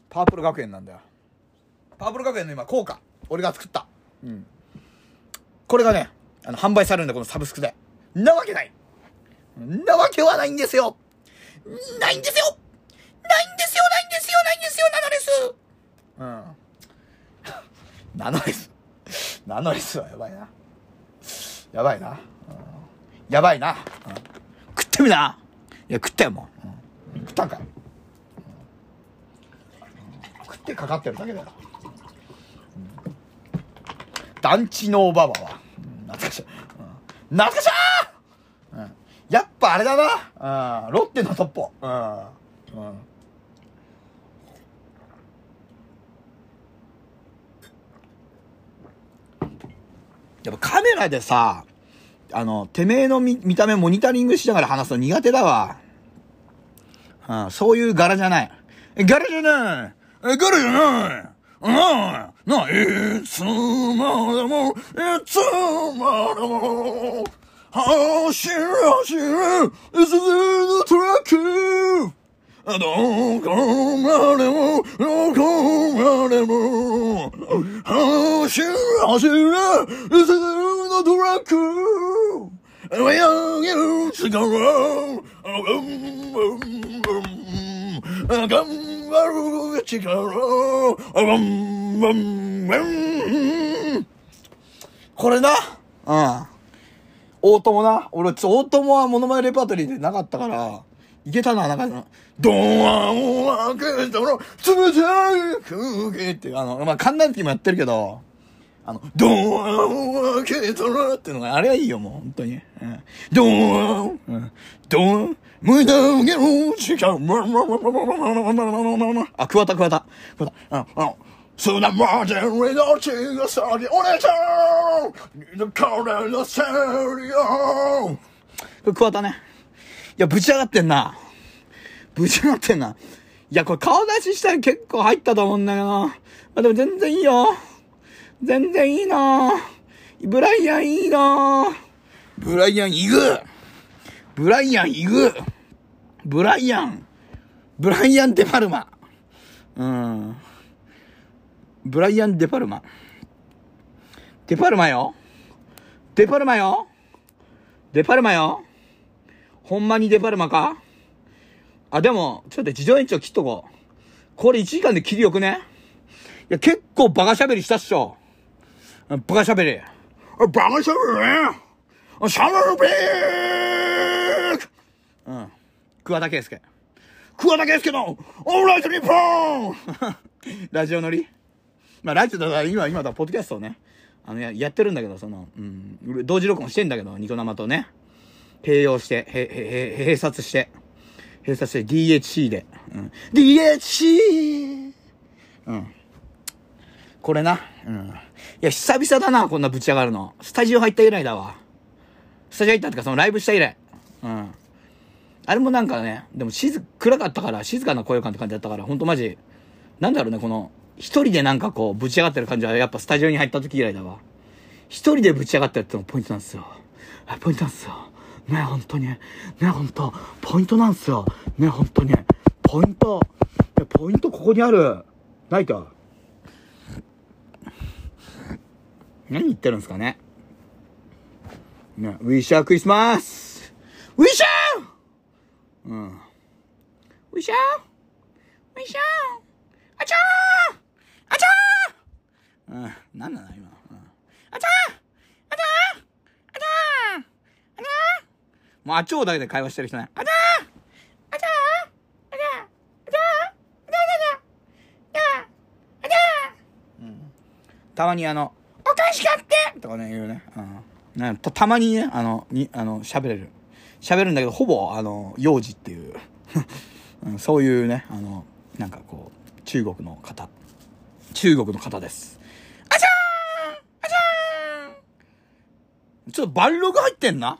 Speaker 1: パワプロ学園なんだよ。パワプロ学園の今、効果。俺が作った。うん。これがね、あの、販売されるんだ、このサブスクで。なわけないなわけはないんですよないんですよないんですよないんですよないんですよナノレスうん。ナノレス。ナノレスはやばいな。やばいな。やばいな。食ってみないや、食ったよ、もう。食ったんかい、食ってかかってるだけだよ。団地のおばばは。懐かしい。懐かしいやっぱあれだな。ロッテのトッポ。うん。やっぱカメラでさ、あの、てめえの見見た目モニタリングしながら話すの苦手だわ。うん、そういう柄じゃない。え柄じゃないえ柄じゃないうんないつまでも、いつまでも、走る走る、いつのトラックどこまでも、どこまでも、走る走る、いつのトラック上上げる力、頑張る力、これな、うん。大友な。俺、大友はモノマネレパートリーでなかったから、いけたな、なんかその、ドーンを開けたら、冷たい空気って、あの、まあ、寒暖期もやってるけど、あの、ドーンを開けたらっていうのが、あれはいいよ、もう、本当に。ドーン、うん、ドーン、無駄げろ、しか、あ、桑田、桑田、桑田、あの、あの、そんなまでがさり折れちゃうこれのせいクワタね。や、ぶち上がってんな。ぶち上がってんな。いや、これ顔出ししたら結構入ったと思うんだけどな。まあ、でも全然いいよ。全然いいなブライアンいいなブライアン行くブライアン行くブライアン。ブライアン・デパルマ。うん。ブライアン・デパルマ。デパルマよデパルマよデパルマよほんまにデパルマか？あ、でも、ちょっと事情延長切っとこう。これ1時間で切りよくね？いや、結構バカ喋りしたっしょ。バカ喋り。バカ喋りシャムビークうん。桑田圭介。桑田圭介のオンライト日本 ラジオ乗りまあ、ラジオだから今、今だ、ポッドキャストをね。あのや、やってるんだけど、その、うん、同時録音してんだけど、ニコ生とね。併用して、へ、へ、へ、閉殺して、閉殺して DHC で。うん。DHC! うん。これな。うん。いや、久々だな、こんなぶち上がるの。スタジオ入った以来だわ。スタジオ入ったってか、そのライブした以来。うん。あれもなんかね、でも静、暗かったから、静かな声感って感じだったから、ほんとマジ、なんだろうね、この、一人でなんかこう、ぶち上がってる感じは、やっぱスタジオに入った時以来だわ。一人でぶち上がったってのポイントなんですよ。あ、ポイントなんですよ。ね、本当に。ね、本当ポイントなんですよ。ね、本当に。ポイント。ポイントここにある？ないか。何言ってるんですかね？ね、ウィッシャークリスマスウィッシャーうん。ウィッシャーウィッシャーあちゃーあちゃーうん、なんなの今。うん、あちゃーあちゃーあちゃーあちゃーあちゃーもうあちょうだけで会話してる人ね。あちゃーあちゃーあちゃーあちゃーあちゃーあちゃーあちゃーあちゃーうん。たまにあの、おかしかってとかね、言うね。うん。ね、た、たまにね、あの、に、あの、喋れる。喋るん。だけど、ほぼ、あの、幼児っていううん、そういうね、あの、なん。かこう、中国の方。中国の方です。あちゃーあちゃーちょっとバルログ入ってん。な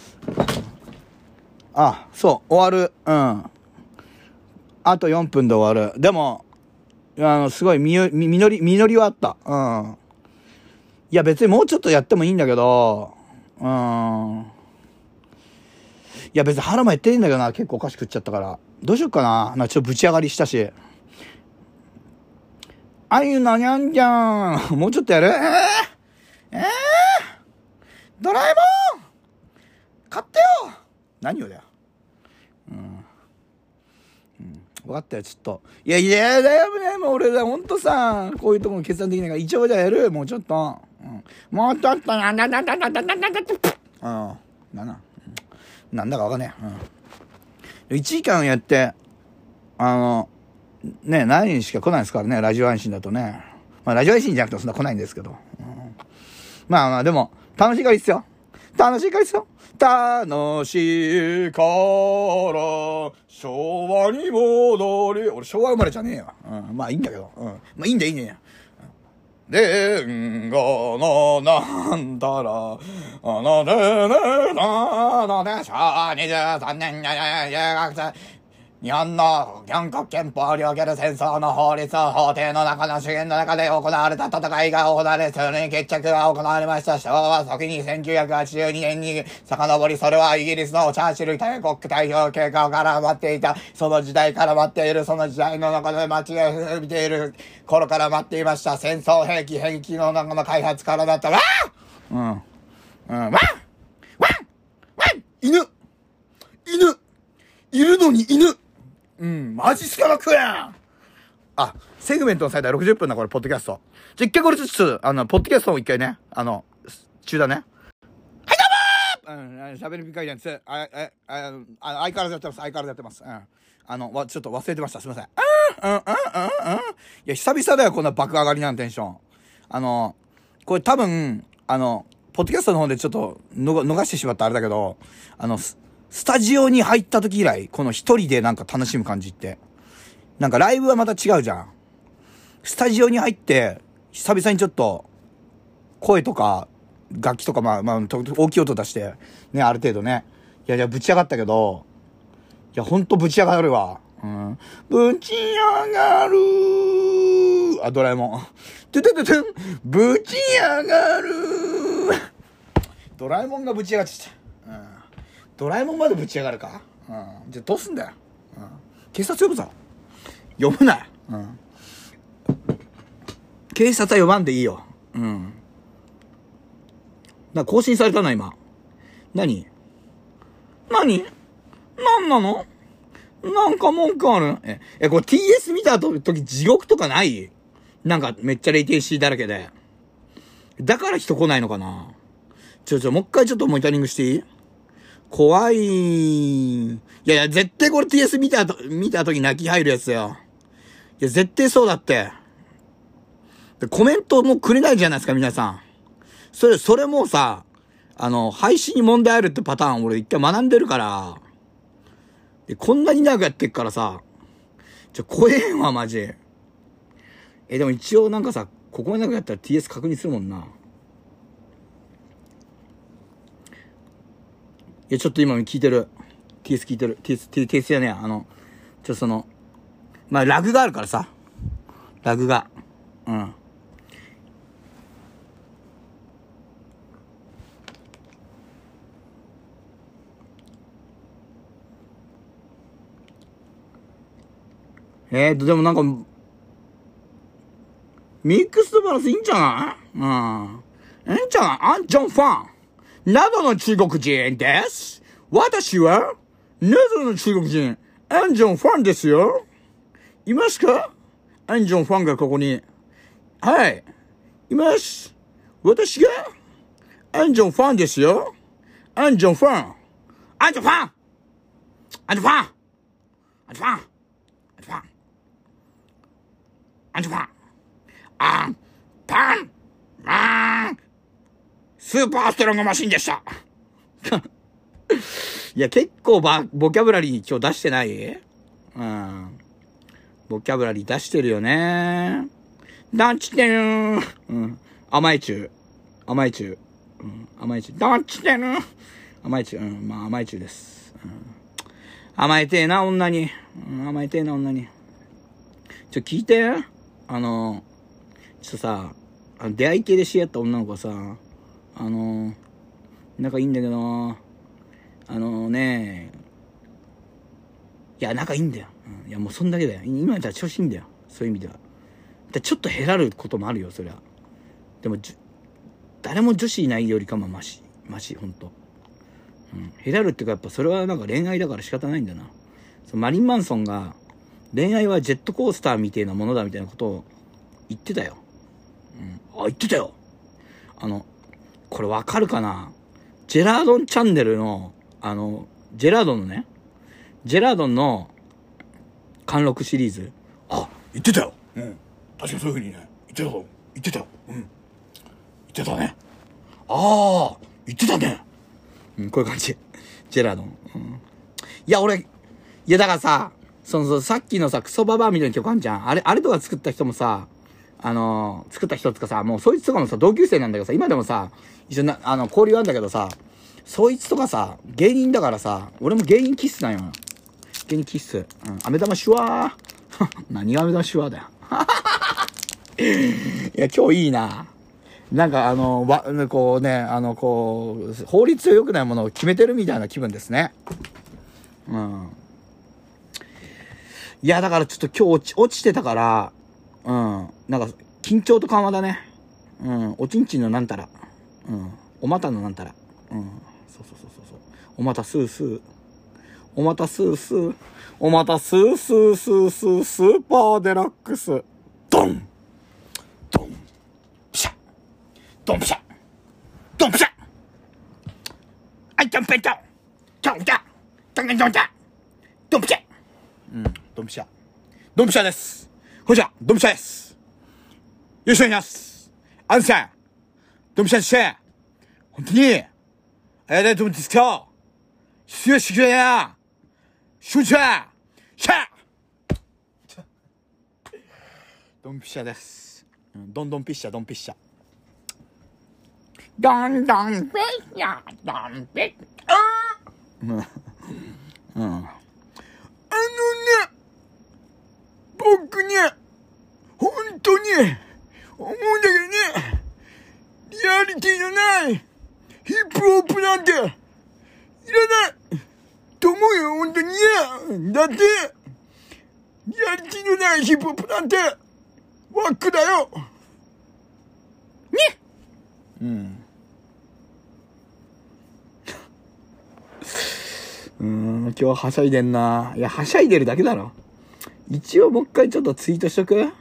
Speaker 1: あ、そう、終わる。うん。あと4分で終わる。でも、あの、すごいみ、み、実り、実りはあった。うん。いや、別にもうちょっとやってもいいんだけど、うん。いや、別に腹も減っていいんだけどな。結構お菓子食っちゃったから。どうしよっかな。なちょっとぶち上がりしたし。あゆなにゃんじゃん。もうちょっとやる？えー、えー、ドラえもん買ってよ何をだよ。うん。うん分かったよ、ちょっと。いや、いや、だよね、もう俺だ、ほんとさ、こういうとこ決断できないから、一応じゃあやるもうちょっと。うん。もうちょっと、なんだなんだなんだなんだなんだ。な、なんだかわかんねえ。うん。1時間やって、あの、ね、何人しか来ないですからね、ラジオ配信だとね。まあ、ラジオ配信じゃなくてそんな来ないんですけど。うん、まあまあ、でも、楽しいからいいっすよ。楽しいからいっすよ。楽しいから、昭和に戻り、俺昭和生まれじゃねえよ。うん、まあいいんだけど。うん。まあいいんだいいんだいいんだ。レンガのなんたら、あのねねなので昭和、23年ややや学生。日本の日本国憲法における戦争の法律を法廷の中の主権の中で行われた戦いが行われ、それに決着が行われました。昭和時に1982年に遡り、それはイギリスのチャーチル大国代表計画から待っていた、その時代から待っている、その時代の中で街が見ている頃から待っていました。戦争兵器、兵器の中の開発からだった。わうん。うん。わんわんわん犬犬いるのに犬うん、マジスカラクやんあ、セグメントの最大60分だ、これ、ポッドキャスト。じゃ、一回これちょっと、あの、ポッドキャストを一回ね、あの、中断ね。はい、どうもーうん、喋り深いやつ、あ、え、あ、あ相変わらずやってます、相変わらずやってます。うん。あの、わ、ちょっと忘れてました、すいません。うん、うん、うん、うん、うん。いや、久々だよ、こんな爆上がりなテンション。あの、これ多分、あの、ポッドキャストの方でちょっとの逃してしまったあれだけど、あの、スタジオに入った時以来、この一人でなんか楽しむ感じって。なんかライブはまた違うじゃん。スタジオに入って、久々にちょっと、声とか、楽器とか、まあ、まあ、大きい音出して、ね、ある程度ね。いやいや、ぶち上がったけど、いや、ほんとぶち上がるわ。うん。ぶち上がるあ、ドラえもん。トゥトゥトゥトゥンぶち上がるドラえもんがぶち上がっちゃった。ドラえもんまでぶち上がるか？うん。じゃどうすんだよ。うん。警察呼ぶぞ。呼ぶな。うん。警察は呼ばんでいいよ。うん。な、更新されたな、今。何？何？何なの？なんか文句ある？え、え、これ TS 見たと時地獄とかない？なんかめっちゃレイテンシーだらけで。だから人来ないのかな？ちょちょ、もう一回ちょっとモニタリングしていい？怖い。いやいや、絶対これ TS 見たと、見た時泣き入るやつよ。いや、絶対そうだって。でコメントもくれないじゃないですか、皆さん。それ、それもさ、あの、配信に問題あるってパターン俺一回学んでるから。で、こんなに長くやってっからさ、ちょ、怖えんわ、マジ。え、でも一応なんかさ、ここまで長くやったら TS 確認するもんな。いや、ちょっと今聞いてる。TS 聞いてる。TS、TS じゃねえや。あの、ちょっとその、まあ、ラグがあるからさ。ラグが。うん。えーと、でもなんか、ミックスバランスいいんじゃない？うん。いいんじゃないアンジョンファン。などの中国人です。私は、などの中国人、アンジョンファンですよ。いますか？アンジョンファンがここに。はい。います。私が、アンジョンファンですよ。アンジョンファン。アンジョンファンアンジョンファンアンジョンファンアンジョンファンアンジョンファンアンパンマンスーパーストロングマシンでした。いや、結構ば、ボキャブラリー今日出してない？うん。ボキャブラリー出してるよね。ダンチてるうん。甘い中。甘い中。うん。甘い中。ダンチてる甘い中。うん。まあ甘い中です。うん。甘えてえな、女に。うん、甘えてえな、女に。ちょ、聞いて。あの、ちょっとさ、あの出会い系で知り合った女の子さ、あの、仲いいんだけど、あのね、いや、仲いいんだよ。うんいや、もうそんだけだよ。今じゃ調子いいんだよ。そういう意味では。でちょっと減らることもあるよ、そりゃ。でも、誰も女子いないよりかもマシ。マシ、ほんと。うん。減らるっていうか、やっぱそれはなんか恋愛だから仕方ないんだな。そのマリン・マンソンが、恋愛はジェットコースターみたいなものだみたいなことを言ってたよ。うん。あ、言ってたよ。あの、これわかるかな？ジェラードンチャンネルの、あの、ジェラードンのね、ジェラードンの貫禄シリーズ。あ、言ってたよ。うん。確かにそういうふうにね、言ってたよ。言ってたよ。うん。言ってたね。ああ、言ってたね。うん、こういう感じ。ジェラードン。うん。いや、俺、いや、だからさ、その、そのさっきのさ、クソババアみたいな曲あんじゃん。あれ、あれとか作った人もさ、あのー作った人ってかさ、もうそいつとかもさ、同級生なんだけどさ、今でもさ、一緒な、あの、交流あんだけどさ、そいつとかさ、芸人だからさ、俺も芸人キスなんよ。けにキス。うん。飴玉シュワー。何が飴玉シュワーだよ。いや、今日いいな。なんかあの、わ、こうね、あの、こう、法律良くないものを決めてるみたいな気分ですね。うん。いや、だからちょっと今日落ち、落ちてたから、うん。なんか、緊張と緩和だね。うん。おちんちんのなんたら。うん。お股のなんたら。うん。そうそうそうそうそう。お股スースー。お股スースー。お股スースースースースーパーデラックス。ドンドンピシャドンピシャドンピシャあいちゃんぺんちゃんちゃんちゃんちゃんちゃんちゃんドンピシャうん、ドンピシャ。ドンピシャです。ほいじゃ、ドンピシャです。よろしくお願いします。アンさん、ドンピシャでして、本当に、ありがたいと思うんですけど、失礼してくれや。しゅうちゃん、シャドンピシャです。うん、ドンドンピッシャ、ドンピッシャ。
Speaker 2: どんどんピッや、どんぴっ。
Speaker 1: うん。
Speaker 2: あのね、僕ね、本当に、思うんだけどね、リアリティのない、ヒップホップなんて、いらない、と思うよ、本当に。だって、リアリティのないヒップホップなんて、ワックだよ。ね
Speaker 1: うん。うーん、今日ははしゃいでんな。いや、はしゃいでるだけだろ。一応もう一回ちょっとツイートしとく？うん。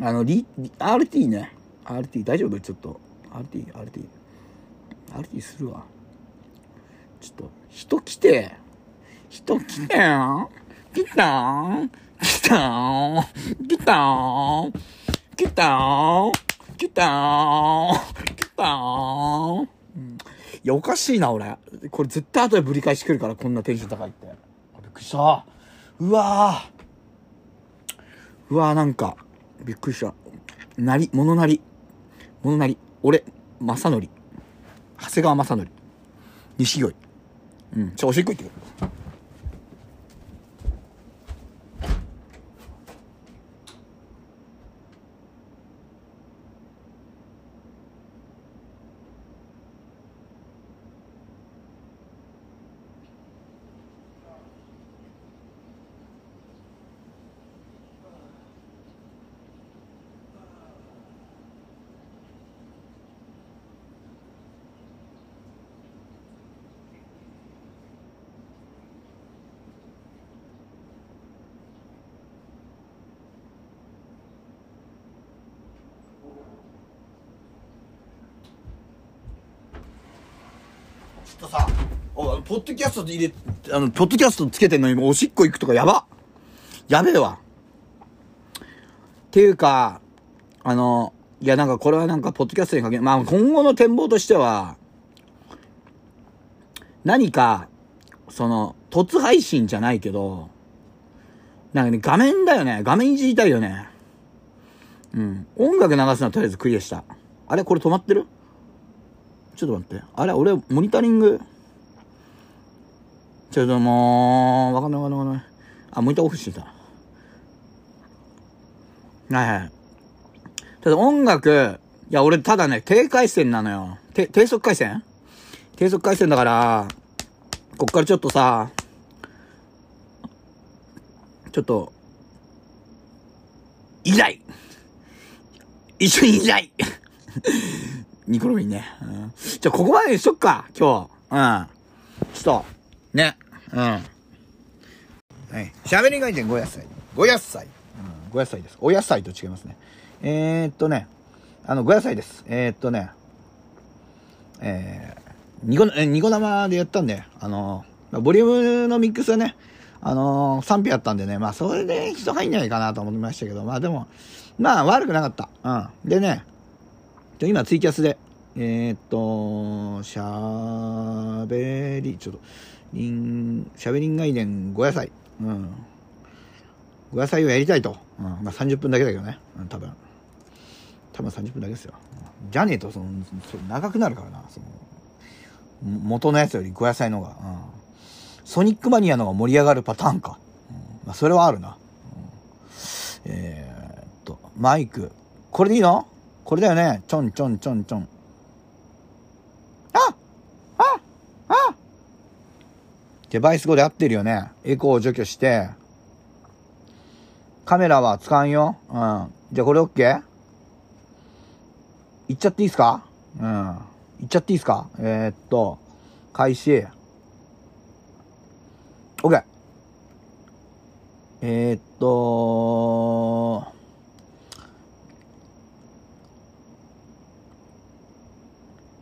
Speaker 1: あの、リ、リ RT ね。RT 大丈夫？ちょっと。RT、RT。RT するわ。ちょっと、人来て。人来てよ。来た来た来た来た来た来たうんいや、おかしいな、俺。これ絶対後でぶり返し来るから、こんなテンション高いって。びっくりした。うわーうわーなんか、びっくりした。なり、物なり。物なり。俺、正則。長谷川正則。錦鯉。うん。ちょ、おしっこ行ってくる。ちょっとさ、おポッドキャスト入れ、あの、ポッドキャストつけてんのにおしっこ行くとかやばやべえわ。っていうか、あの、いやなんかこれはなんかポッドキャストにかけ、まあ今後の展望としては、何か、その、突配信じゃないけど、なんかね、画面だよね。画面いじりたいよね。うん。音楽流すのはとりあえずクリアした。あれこれ止まってる？ちょっと待って。あれ俺、モニタリング？ちょっともう、わかんないわかんないわかんない。あ、モニターオフしてた。はいはい。ただ音楽、いや、俺ただね、低回線なのよ。低、低速回線？低速回線だから、こっからちょっとさ、ちょっと、いない一緒にいないニコロミンね。うん。じゃあ、ここまでにしとくか、今日。うん。ちょっと、ね。うん。はい。喋りがい点5野菜。5野菜。うん、5野菜です。お野菜と違いますね。えー、っとね、あの、5野菜です。えー、っとね、えー、ニコ、えニコ生でやったんで、あの、ボリュームのミックスはね、あのー、賛否あったんでね、まあ、それで人入んないかなと思いましたけど、まあでも、まあ、悪くなかった。うん。でね、今ツイキャスで、えー、っと、しゃべり、ちょっと、りん、しゃべりん外伝5野菜。うん。5野菜をやりたいと。うん。まあ30分だけだけどね。うん、多分。多分30分だけですよ。じゃねえと、その、そ長くなるからな。その、元のやつより5野菜の方が。うん。ソニックマニアの方が盛り上がるパターンか。うん、まあ、それはあるな。うん、えー、っと、マイク。これでいいの？これだよね。ちょんちょんちょんちょん。あああデバイス語で合ってるよね。エコーを除去して。カメラは使わんよ。うん。じゃあこれ OK? いっちゃっていいっすか？うん。いっちゃっていいっすか？えー、っと、開始。OK。えー、っと、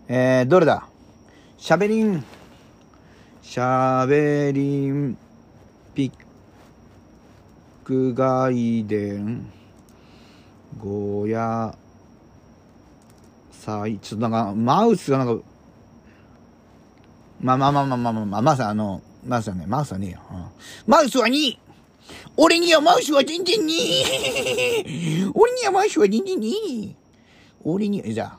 Speaker 1: えー、どれだ？しゃべりん、しゃべりん、ピック外伝、ゴヤ、さあ、ちょっとなんか、マウスがなんか、まあまあまあまあまあまあ、まあ、マウスあの、マウスはね、マウスはねえよ。うん、マウスは 2! 俺にはマウスは全然ねえ俺にはマウスは全然ねえ俺には、じゃあ、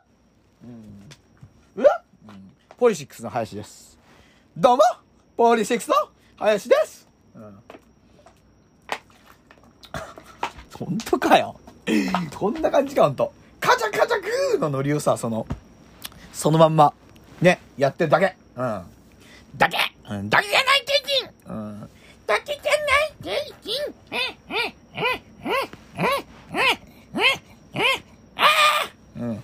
Speaker 1: ポリシックスの林です。どうもポリシックスの林です、うん。本当かよ。こんな感じか、ほんと。カチャカチャグーのノリをさ、その、そのまんま、ね、やってるだけ。うん。だけ。うん、だけじゃないケイチンうん。だけじゃないケイチンえ、え、え、え、え、え、え、え、ああうん。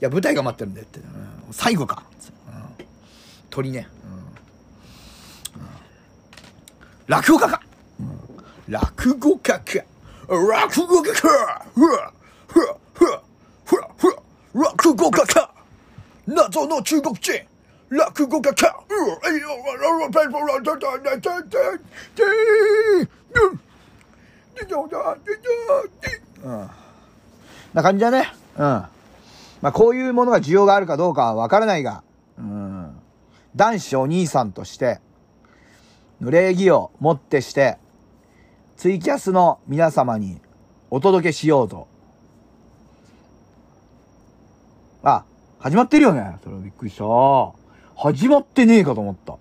Speaker 1: や、舞台が待ってるんだよって。うん、最後か。うん。鳥ね。うん。うん、落語家か、うん、落語家か。落語家か。ふわふわふわふわふわ。落語家か。謎の中国人。落語家か。うん。な感じだ。ね。うん。まあ、こういうものが需要があるかどうかはわからないが、うん。男子お兄さんとして、礼儀をもってして、ツイキャスの皆様にお届けしようとあ、始まってるよね。それはびっくりした。始まってねえかと思った。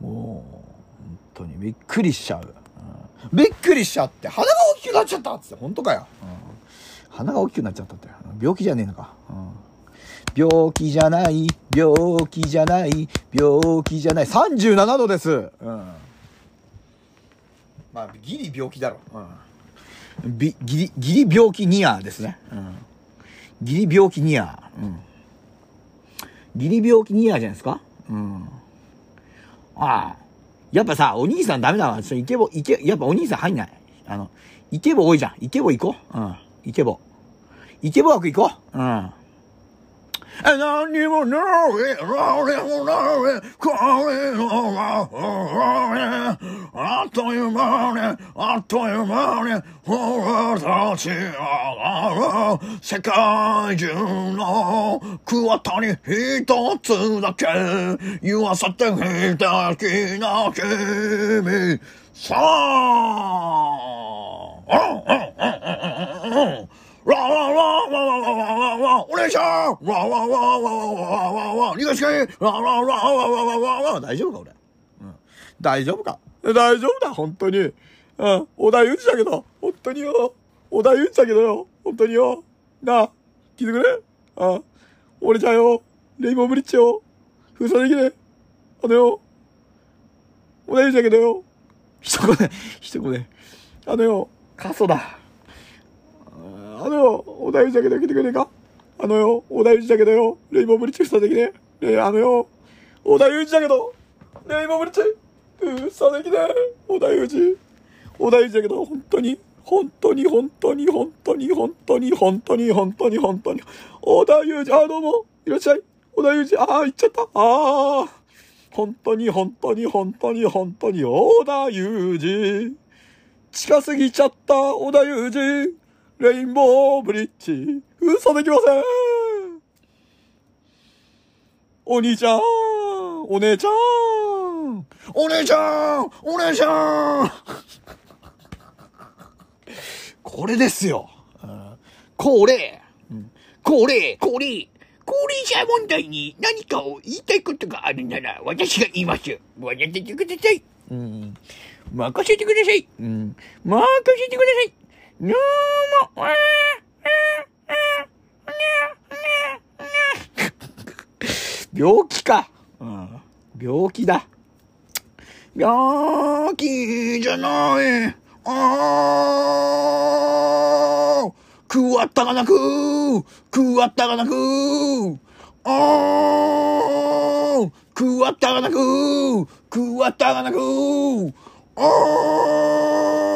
Speaker 1: もう、本当にびっくりしちゃう。うん、びっくりしちゃって、鼻が大きくなっちゃったっつって、本当かよ、うん。鼻が大きくなっちゃったって。病気じゃねえのか。うん、病気じゃない、病気じゃない、病気じゃない。37度です。うん。まあ、ギリ病気だろ。うん。ギリ、ギリ病気ニアですね。うん。ギリ病気ニア。うん。ギリ病気ニアじゃないですかうん。ああ。やっぱさ、お兄さんダメだわ。ちょ、イケボ、イケ、やっぱお兄さん入んない。あの、イケボ多いじゃん。イケボ行こう。うん。イケボ。イケボ枠行こう。うん。何にもない、何にもない、これは、あっという間に、あっという間に、俺たちは、世界中の桑田に一つだけ言わせていただきな君、さあ、うんうんうんうんうんわわわわわわわわわお願いゃますわわわわわわわわ逃がしかいわわわわわわわわ大丈夫か俺。うん。大丈夫か大丈夫だ、本当に。うん。小田裕二だけど、本当によ。お田打ちだけどよ。本当によ。なあ、聞いてくれああ俺じゃよ、レインボーブリッジを封鎖できねえ。あのよ、お田打ちだけどよ。一言、一言。あのよ、過疎だ。あのよ、お大事だけど来てくれねか？あのよ、お大事だけどよ、レイボーブリッジ草できねえ。ねあのよ、お大事だけど、レイボーブリッジ、うん、草できねえ。お大事。お大事だけど、本当に、本当に、本当に、本当に、本当に、本当に、本当に、本当に、小田裕、あ、どうも、いらっしゃい。お田裕二、ああ、行っちゃった。ああ、本当に、本当に、本当に、本当に、小田裕二。近すぎちゃった、小田裕二。レインボーブリッジ、嘘できませんお兄ちゃんお姉ちゃんお姉ちゃんお姉ちゃんこれですよ。これ、うん、これ、これ、高齢者問題に何かを言いたいことがあるなら私が言います。任せてください。うん。任せてください。うん。任せてください。も、病気か。うん。病気だ。病気じゃない。くわったがなくくわったがなくくわったがなくくわったがなく
Speaker 3: あ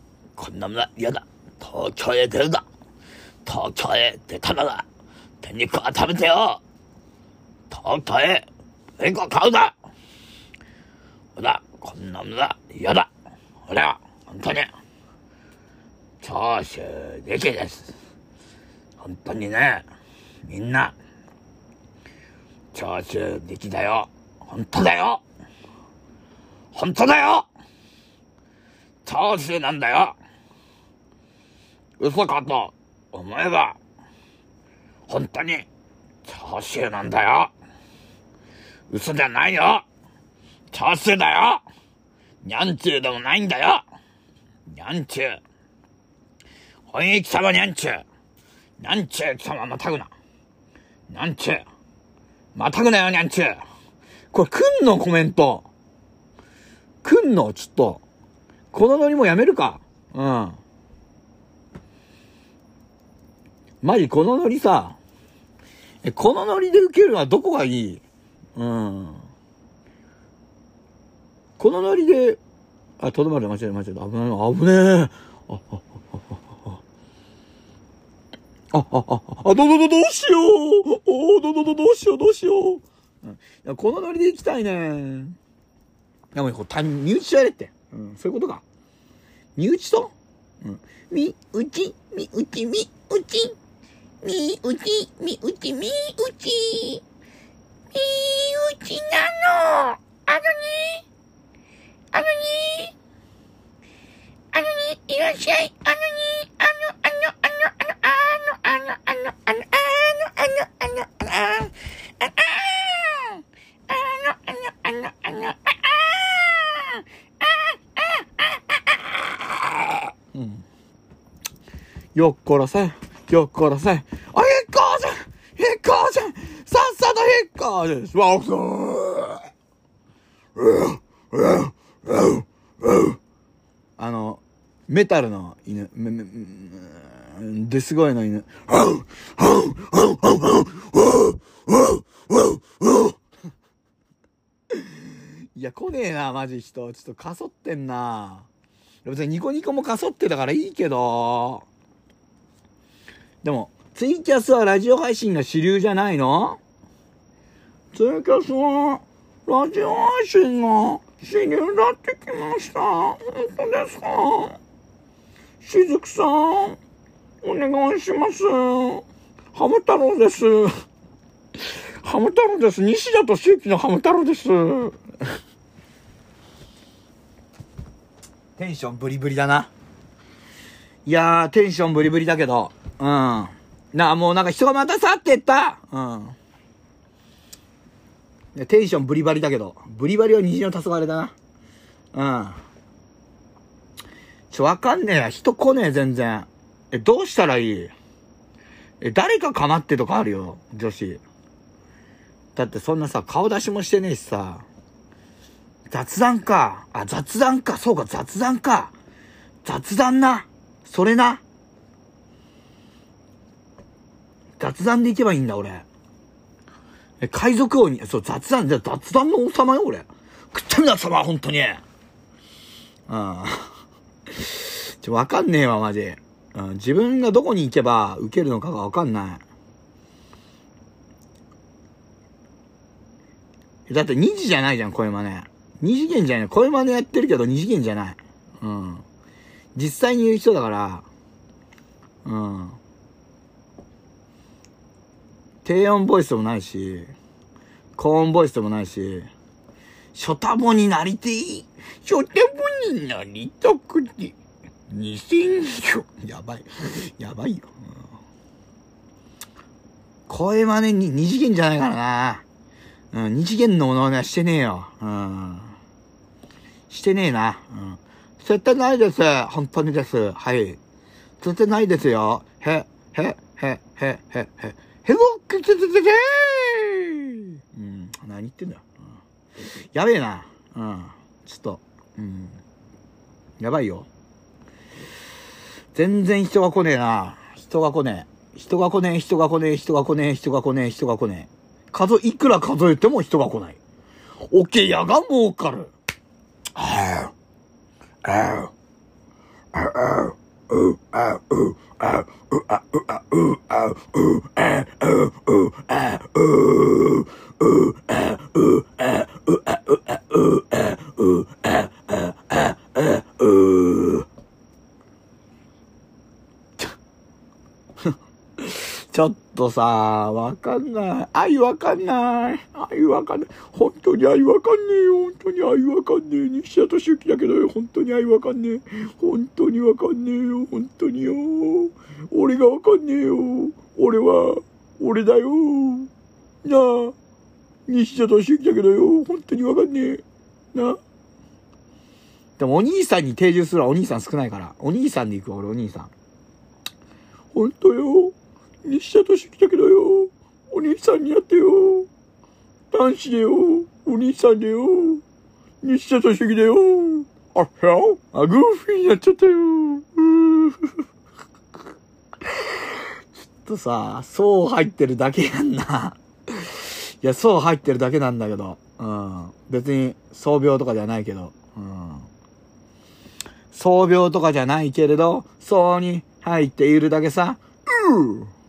Speaker 3: こんなものは嫌だ。東京へ出るな。東京へ出たなら、手肉は食べてよ。東京へ、猫買うな。ほら、こんなものは嫌だ。ほら、本当に。長州力です。本当にね、みんな、長州力だよ。本当だよ。本当だよ長州なんだよ嘘かと。思えば、本当に長州なんだよ。嘘じゃないよ。長州だよ。にゃんちゅうでもないんだよ。にゃんちゅう本意貴様にゃんちゅうにゃんちゅう貴様またぐな。にゃんちゅうまたぐなよにゃんちゅう
Speaker 1: これ、くんのコメント。くんの、ちょっと。このノリもやめるか。うん。マジこのノリさ、え、このノリで受けるのはどこがいい？うん。このノリで、あ、とどまる、間違えた、間違えた。危ない、危ねえ。あ、あ、あ、あ、あ、あ、あ、ど、ど、ど、どうしようおお、ど、ど、ど、どうしよう、どうしよう。うん、いやこのノリで行きたいね。いや、もう、こう、身内とやれって。うん、そういうことか。身内と？うん。
Speaker 2: 身内、身内、身内。みうち。みうち、みうち、みうち。なの。あのに。あのに。あのに、いらっしゃい。あのに、あの、あの、あの、あの、あの、あの、あの、あの、あの、あの、あの、あの、あの、あの、あの、あの、あ
Speaker 1: うん。よっこらせ。よっこらせ。あ、引っ越せ引っ越せさっさと引っ越せわおあの、メタルの犬、め、め、めですごいの犬。いや、来ねえな、マジ人。ちょっとかそってんな。別にニコニコもかそってたからいいけど。でも、ツイキャスはラジオ配信が主流じゃないの？ツイキャスは、ラジオ配信が主流だってきました。本当ですか？しずくさん、お願いします。ハム太郎です。ハム太郎です。西田敏行のハム太郎です。テンションブリブリだな。いやー、テンションブリブリだけど、うん。なあ、もうなんか人がまた去ってったうん。テンションブリバリだけど、ブリバリは虹の黄昏だな。うん。ちょ、わかんねえや。人来ねえ、全然。え、どうしたらいい？え、誰か構ってとかあるよ、女子。だってそんなさ、顔出しもしてねえしさ。雑談か。あ、雑談か。そうか、雑談か。雑談な。それな。雑談で行けばいいんだ、俺。え、海賊王に、そう、雑談、雑談の王様よ、俺。食ってみな様、本当に。うん。ちょ、わかんねえわ、マジ。うん、自分がどこに行けば受けるのかがわかんない。だって2次じゃないじゃん、声真似。二次元じゃない。声真似やってるけど二次元じゃない。うん。実際に言う人だから、うん。低音ボイスでもないし、高音ボイスでもないし、ショタボになりてい。ショタボになりたくて。2000。やばい。やばいよ。声真似に二次元じゃないからな。うん、二次元のものはしてねえよ。うん。してねえな。うん。絶対ないです。本当にです。はい。絶対ないですよ。へ、へ、へ、へ、へ、へ。へぼくつつつつうん。何言ってん。だよ。やべえな。うん。ちょっと。うん。やばいよ。全然人が来ねえな。人が来ねえ。人が来ねえ、人が来ねえ、人が来ねえ、人が来ねえ、人が来ねえ。数、いくら数え。ても人が来ない。おけやが儲かる。ああ、ああ、ああ、う、あ、う、あ、う、あ、う、あ、う、あ、う、あ、う、う、あ、う、う、あ、う、あ、う、あ、う、あ、う、あ、う、あ、あ、あ、あ、う。ちょっとさ、わかんない。愛わかんない。愛わかんない。本当に愛わかんねえよ。本当に愛わかんねえ。西田敏行だけどよ。本当に愛わかんねえ。本当にわかんねえよ。本当によ。俺がわかんねえよ。俺は、俺だよ。なあ。西田敏行だけどよ。本当にわかんねえ。なでもお兄さんに定住するはお兄さん少ないから。お兄さんで行くわ、俺お兄さん。本当よ。西田敏行だけどよ。お兄さんにやってよ。男子でよ。お兄さんでよ。西田敏行だよ。あ、へよあ、グーフィーになっちゃったよ。うーちょっとさ、層入ってるだけやんな。いや、層入ってるだけなんだけど。うん。別に、創病とかじゃないけど。うん。創病とかじゃないけれど、層に入っているだけさ。うー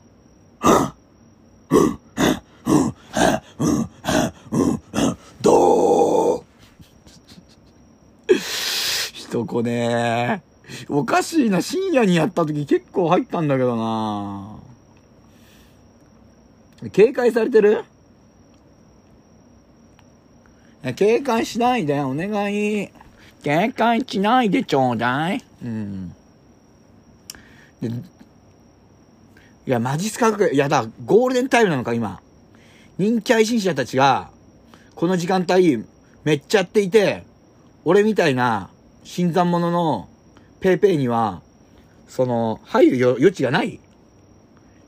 Speaker 1: どう？人こねおかしいな。深夜にやった時結構入ったんだけどな警戒されてる？警戒しないで、お願い。警戒しないでちょうだい。うん。でいや、マジっすか？いやだ、ゴールデンタイムなのか、今。人気配信者たちが、この時間帯、めっちゃやっていて、俺みたいな、新参者の、ペイペイには、その、入る余地がないっ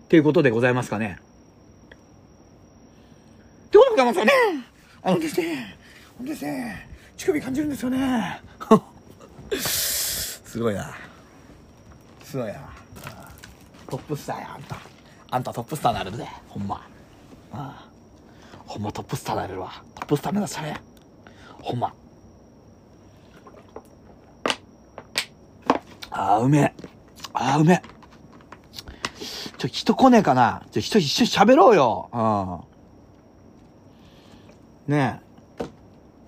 Speaker 1: ていうことでございますかね。ってことでございますよね。あのですね、あのですね、乳首感じるんですよね。すごいな。すごいな。トップスターや、あんた。あんたトップスターなれるで、ほんま。ああほんまトップスターなれるわ。トップスター目指したね。ほんま。ああ、うめえ。ああ、うめえ。ちょ、人来ねえかなちょ、人一緒に喋ろうよ。うん。ね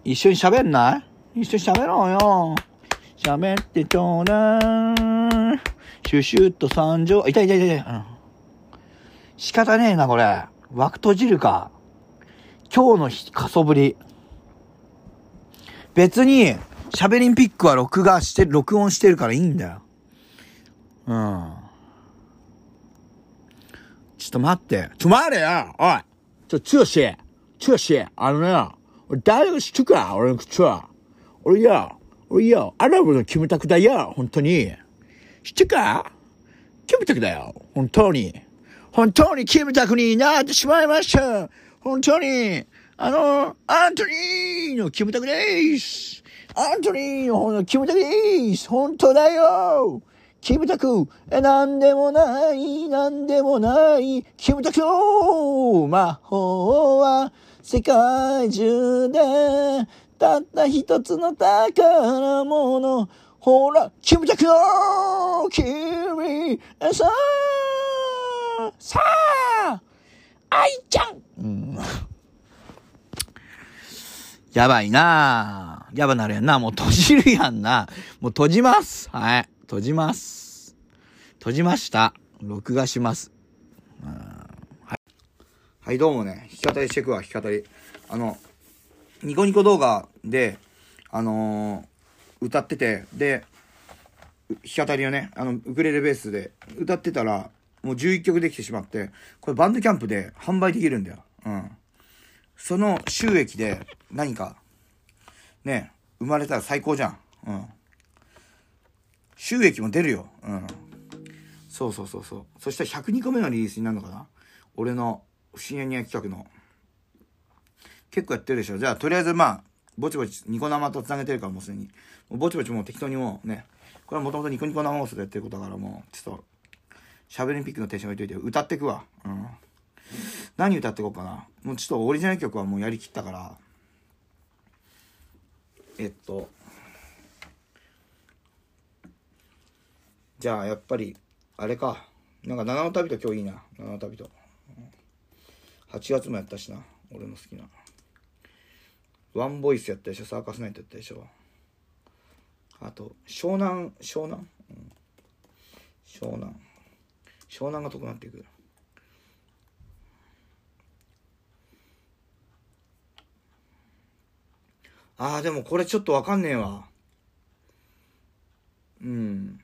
Speaker 1: え。一緒に喋んない？一緒に喋ろうよ。喋ってちょうだい。シュシュッと参上。あいたいたいたい。うん。仕方ねえな、これ。枠閉じるか。今日の日、かそぶり。別に、喋りんピックは録画して、録音してるからいいんだよ。うん。ちょっと待って。ちょ、待れよおいちょ、つよしつよしあのね、俺誰が知ってるか俺の口は。俺よ、俺よ、アラブのキムタクだよ本当に。知ってか？キムタクだよ。本当に。本当にキムタクになってしまいました。本当に。あの、アントニーのキムタクです。アントニーの方のキムタクです。本当だよ。キムタクえ、なんでもない、なんでもない、キムタクの魔法は世界中でたった一つの宝物。ほら、キムタクの君さあ、さあ、愛ちゃん、うんやばいなやばなるやんな。もう閉じるやんな。もう閉じます。はい。閉じます。閉じました。録画します。うんはい。はい、どうもね。弾き語りしてくわ、弾き語り。あの、ニコニコ動画で、あのー歌ってて、で、弾き語りをね、あの、ウクレレベースで歌ってたら、もう11曲できてしまって、これバンドキャンプで販売できるんだよ。うん。その収益で何か、ね、生まれたら最高じゃん。うん。収益も出るよ。うん。そうそうそうそう。そしたら102個目のリリースになるのかな？俺の不思議な企画の。結構やってるでしょ。じゃあ、とりあえずまあ、ぼちぼちニコ生と繋げてるからもうすでに。ぼちぼちもう適当にもうね。これはもともとニコニコ生放送でやってることだからもう、ちょっと、しゃべりピックのテンション置いといて、歌ってくわ。うん。何歌ってこうかな。もうちょっとオリジナル曲はもうやりきったから。えっと。じゃあ、やっぱり、あれか。なんか、七の旅と今日いいな。七の旅と。8月もやったしな。俺の好きな。ワンボイスやったでしょ？サーカスナイトやったでしょ？あと、湘南、湘南、うん、湘南。湘南が遠くなっていく。ああ、でもこれちょっとわかんねえわ。うん。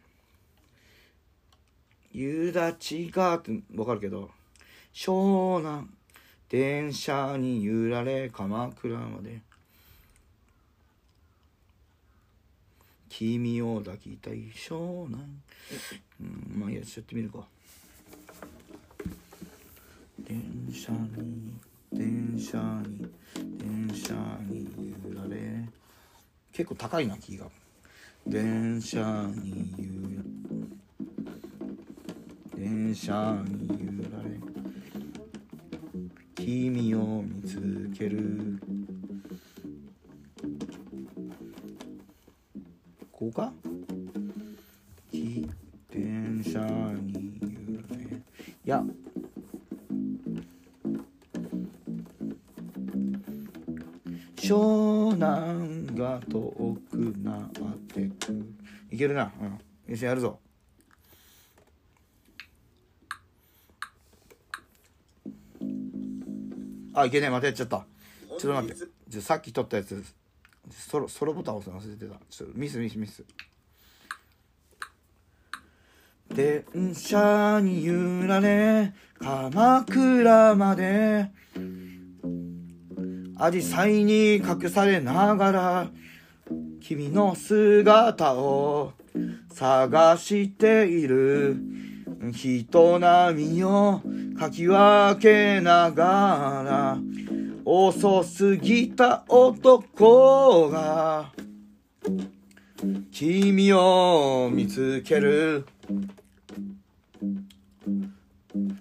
Speaker 1: 夕立がってわかるけど、湘南、電車に揺られ鎌倉まで。君を抱きたい湘南。うん、まあいいや、ちょっとやってみるか。電車に、電車に、電車に揺られ。結構高いな、キーが。電車に揺られ電車に揺られ。君を見つける。こうか？き電車に揺られ。いや、湘南が遠くなってく。いけるな。うん。よしやるぞ。あいけねえ。またやっちゃった。ちょっと待って。じゃあさっき撮ったやつソロソロボタン押すの忘れてた。ちょっとミスミスミス。電車に揺られ鎌倉まで。アジサイに隠されながら君の姿を探している。人並みをかき分けながら遅すぎた男が君を見つける。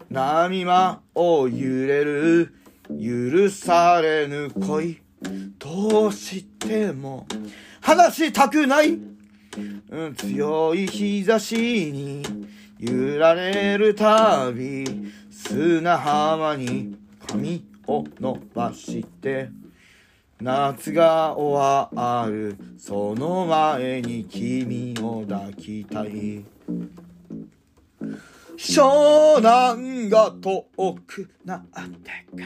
Speaker 1: 波間を揺れる。許されぬ恋。どうしても話したくない、強い日差しに揺られるたび砂浜に髪を伸ばして夏が終わるその前に君を抱きたい。湘南が遠くなってく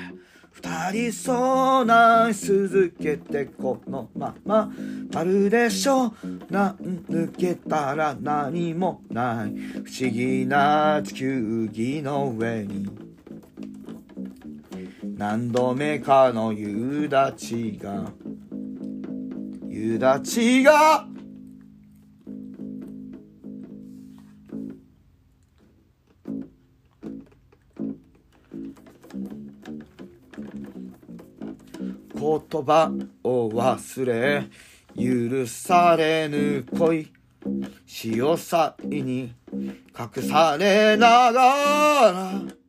Speaker 1: 二人そうなん続けてこのまま。あるでしょなん抜けたら何もない。不思議な地球儀の上に。何度目かの夕立が夕立が言葉を忘れ許されぬ恋潮騒に隠されながら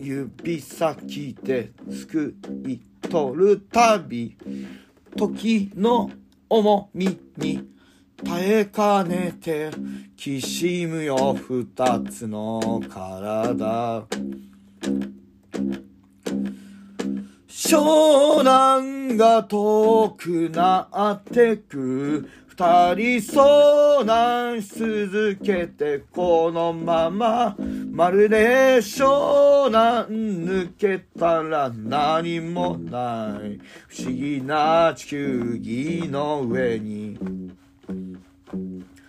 Speaker 1: 指先ですくい取るたび時の重みに耐えかねてきしむよ二つの体。湘南が遠くなってく二人遭難し続けてこのまま。まるで湘南抜けたら何もない。不思議な地球儀の上に。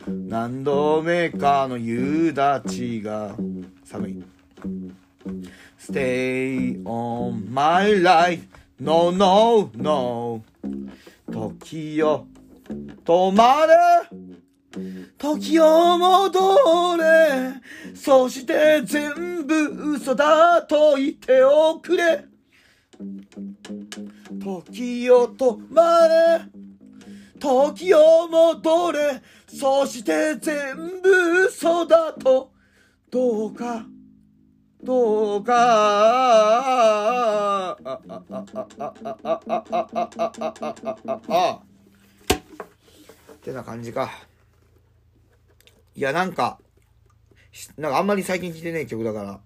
Speaker 1: 何度目かの夕立が寒い。Stay on my life. No no no. 時よ止まれ。時を戻れ。そして全部嘘だと言っておくれ。時を止まれ。時を戻れ。そして全部嘘だと。どうか。どうか。ああああああああああああ。ってな感じか。いやなんかなんかあんまり最近聴いてねえ曲だから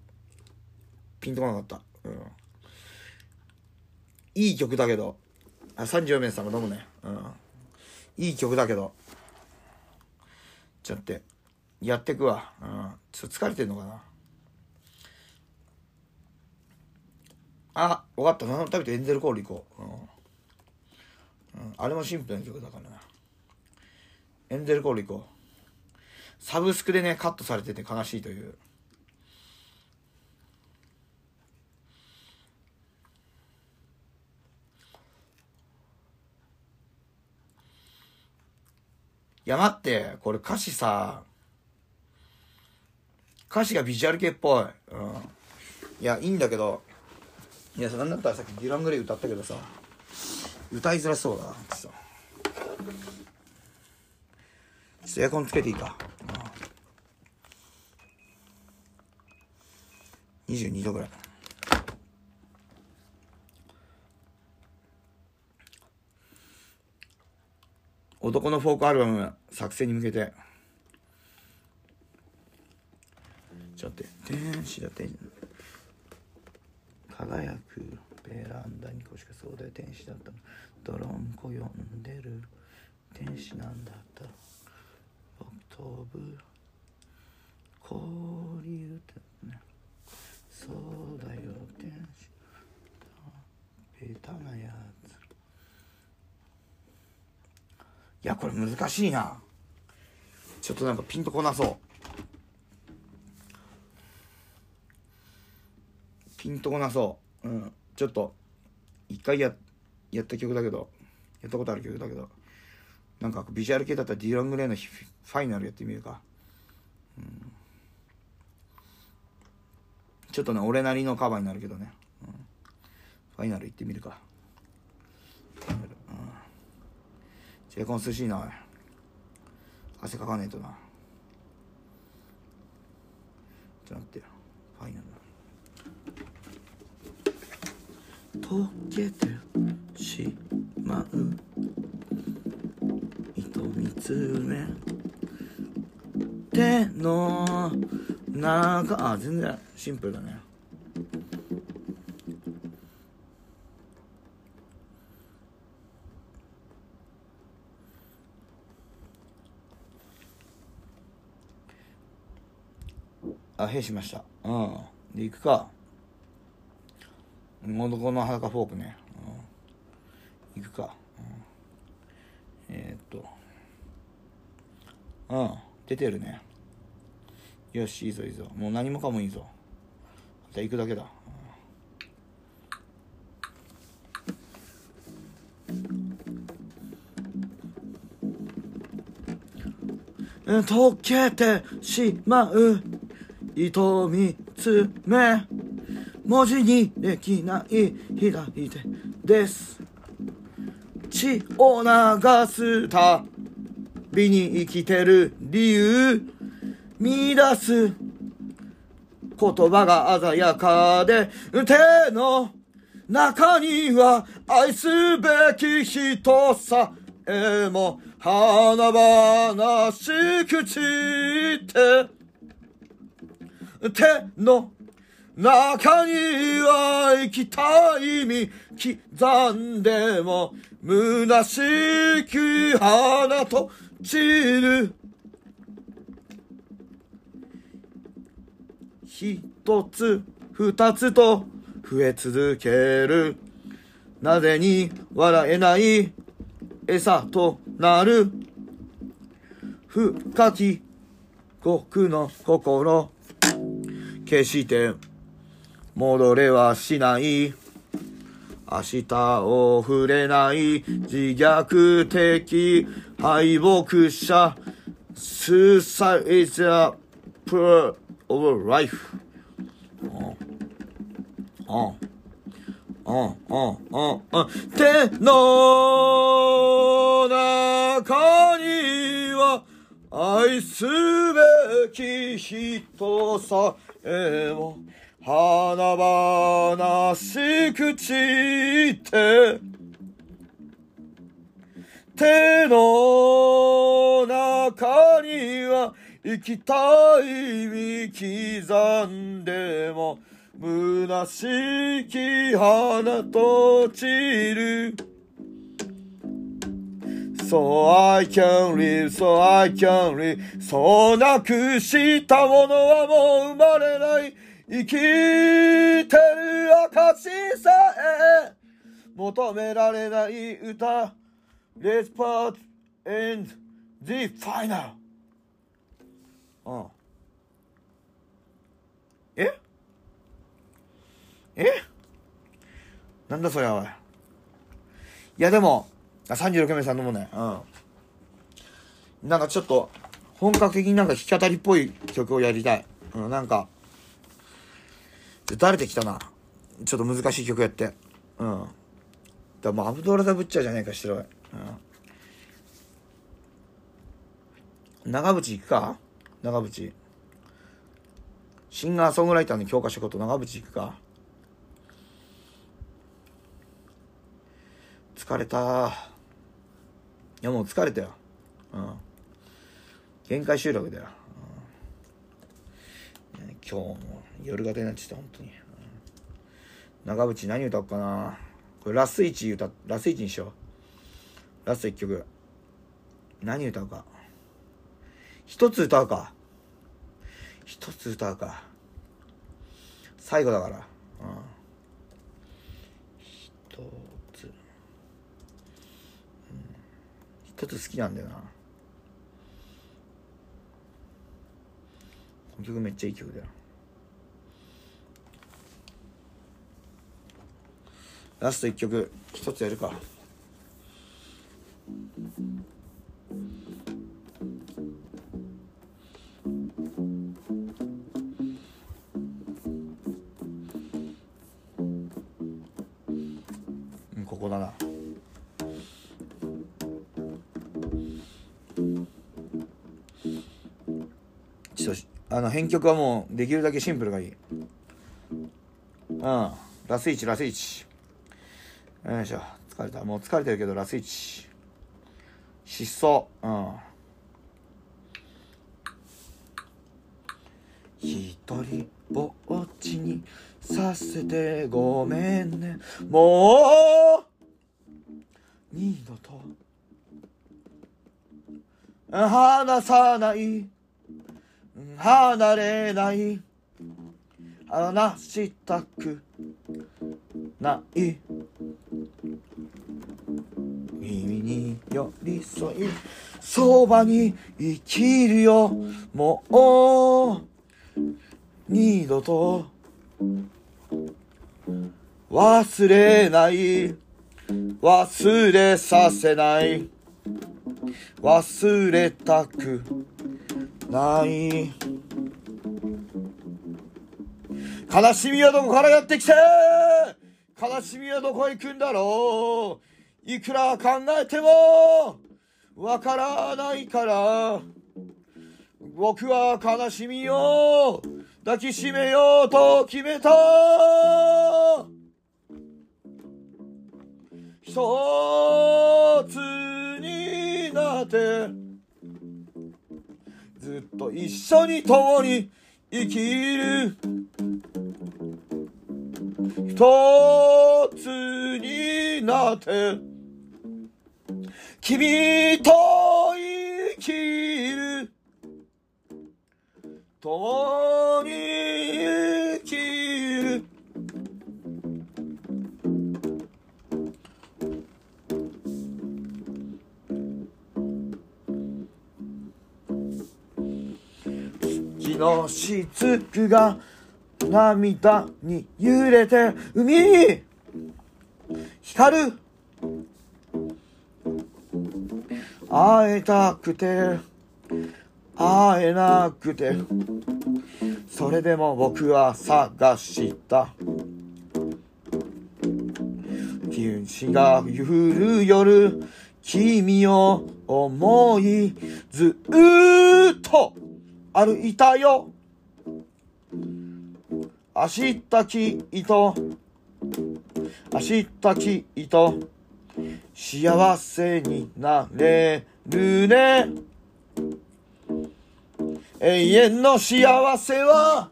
Speaker 1: ピンとこなかった。うん。いい曲だけど。あ34名さんがどうもね。うん。いい曲だけど。ちょっと待って。やってくわ。うん。ちょっと疲れてんのかな。あ、わかった。食べてエンゼルコール行こう。うん。うん、あれもシンプルな曲だからな。エンゼルコール行こう。サブスクでね、カットされてて悲しいという。いや、待って、これ歌詞さ、歌詞がビジュアル系っぽい。うん。いや、いいんだけど、いや、なんだったらさっきディラン・グレイ歌ったけどさ、歌いづらそうだなってさ。ちょっとエアコンつけていいか。22度ぐらい。男のフォークアルバム作成に向けて。ちょっと、天使だって。輝くベランダに腰がそうだよ天使だったのドロンコ呼んでる天使なんだった僕飛ぶ氷るってね。そうだよ天使ベタなやついやこれ難しいな。ちょっとなんかピンとこなそう。ピンとこなそう。うん。ちょっと、一回や、やった曲だけど、やったことある曲だけど、なんかビジュアル系だったらディラン・グレイのファイナルやってみるか。うん。ちょっとね、俺なりのカバーになるけどね。うん、ファイナル行ってみるか。ジェイコン涼しいな、汗かかねえとな。ちょっと待ってよ。ファイナル。溶けてしまう糸見つめ手の中あ全然シンプルだねあ、へしました。うん。で、行くか。もどこの裸フォークね。うん、いくか。うん、えー、っと。うん、出てるね。よし、いいぞいいぞ。もう何もかもいいぞ。じゃあ行くだけだ。うん溶けてしまう糸三つ目文字にできない左手です血を流すたびに生きてる理由見出す言葉が鮮やかで手の中には愛すべき人さえも華々しく散って手の中には生きた意味刻んでも虚しく花と散る。一つ二つと増え続ける。なぜに笑えない？餌となる。深き極の心。決して戻れはしない。明日を触れない。自虐的。敗北者 Suicide is a part of life うんうんうんうんうんうん手の中には愛すべき人さえも華々しく散って手の中には生きたい意味刻んでも虚しき花と散る。So I can live, so I can live. そうなくしたものはもう生まれない。生きてる証さえ求められない歌。Let's part and the final. うん。え？え？なんだそりゃおい。いやでもあ36名さんのもね。うん。なんかちょっと本格的になんか弾き語りっぽい曲をやりたい。うんなんか誰できたな。ちょっと難しい曲やって。うん。だもうアブドラザ・ブッチャーじゃねえかしてるおい長渕行くか？長渕。シンガーソングライターの教科書こと長渕行くか？疲れた。いやもう疲れたよ。うん。限界集落だよ、うん、今日も夜型になっちゃった本当に、うん、長渕何歌おうかな？これラス1歌ラス1にしよう。ラスト1曲。何歌うか。一つ歌うか。一つ歌うか。最後だから。うん。一つ、うん、一つ好きなんだよな。この曲めっちゃいい曲だよ。ラスト1曲。一つやるか。うんここだな。ちょっとあの編曲はもうできるだけシンプルがいい。うん。ラス1ラス1よいしょ。疲れた。もう疲れてるけどラス1失踪うん。一人ぼっちにさせてごめんね。もう二度と。離さない。離れない。話したくない。耳に寄り添いそばに生きるよ。もう二度と忘れない。忘れさせない。忘れたくない。悲しみはどこからやってきて？悲しみはどこへ行くんだろう？いくら考えてもわからないから僕は悲しみを抱きしめようと決めた。一つになってずっと一緒に共に生きる。一つになって君と生きる。共に生きる。月の雫が涙に揺れて海。に光る。会えたくて会えなくてそれでも僕は探した。天使が揺る夜君を思いずっと歩いたよ。明日きっと明日きっと幸せになれるね。永遠の幸せは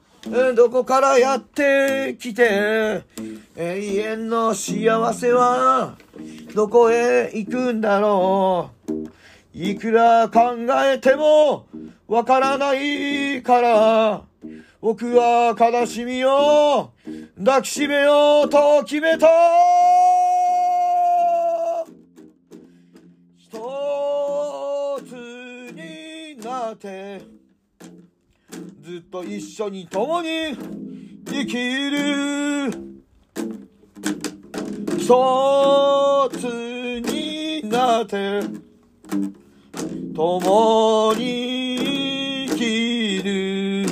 Speaker 1: どこからやってきて永遠の幸せはどこへ行くんだろう。いくら考えてもわからないから僕は悲しみを抱きしめようと決めた。ってずっと一緒に共に生きる。一つになって共に生きる。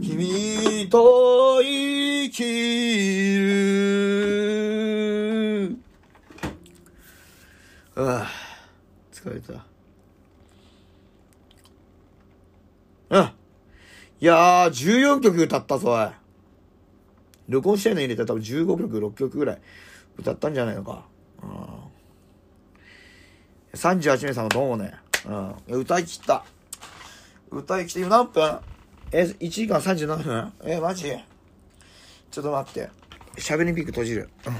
Speaker 1: 君と生きる。ああ疲れた。うんいやー14曲歌ったぞおい録音してんの入れて多分15曲6曲ぐらい歌ったんじゃないのかうん38名様どうもね。うん。歌い切った。歌い切って、今何分？え、1時間37分？え、マジ？ちょっと待って。喋りピーク閉じる。うん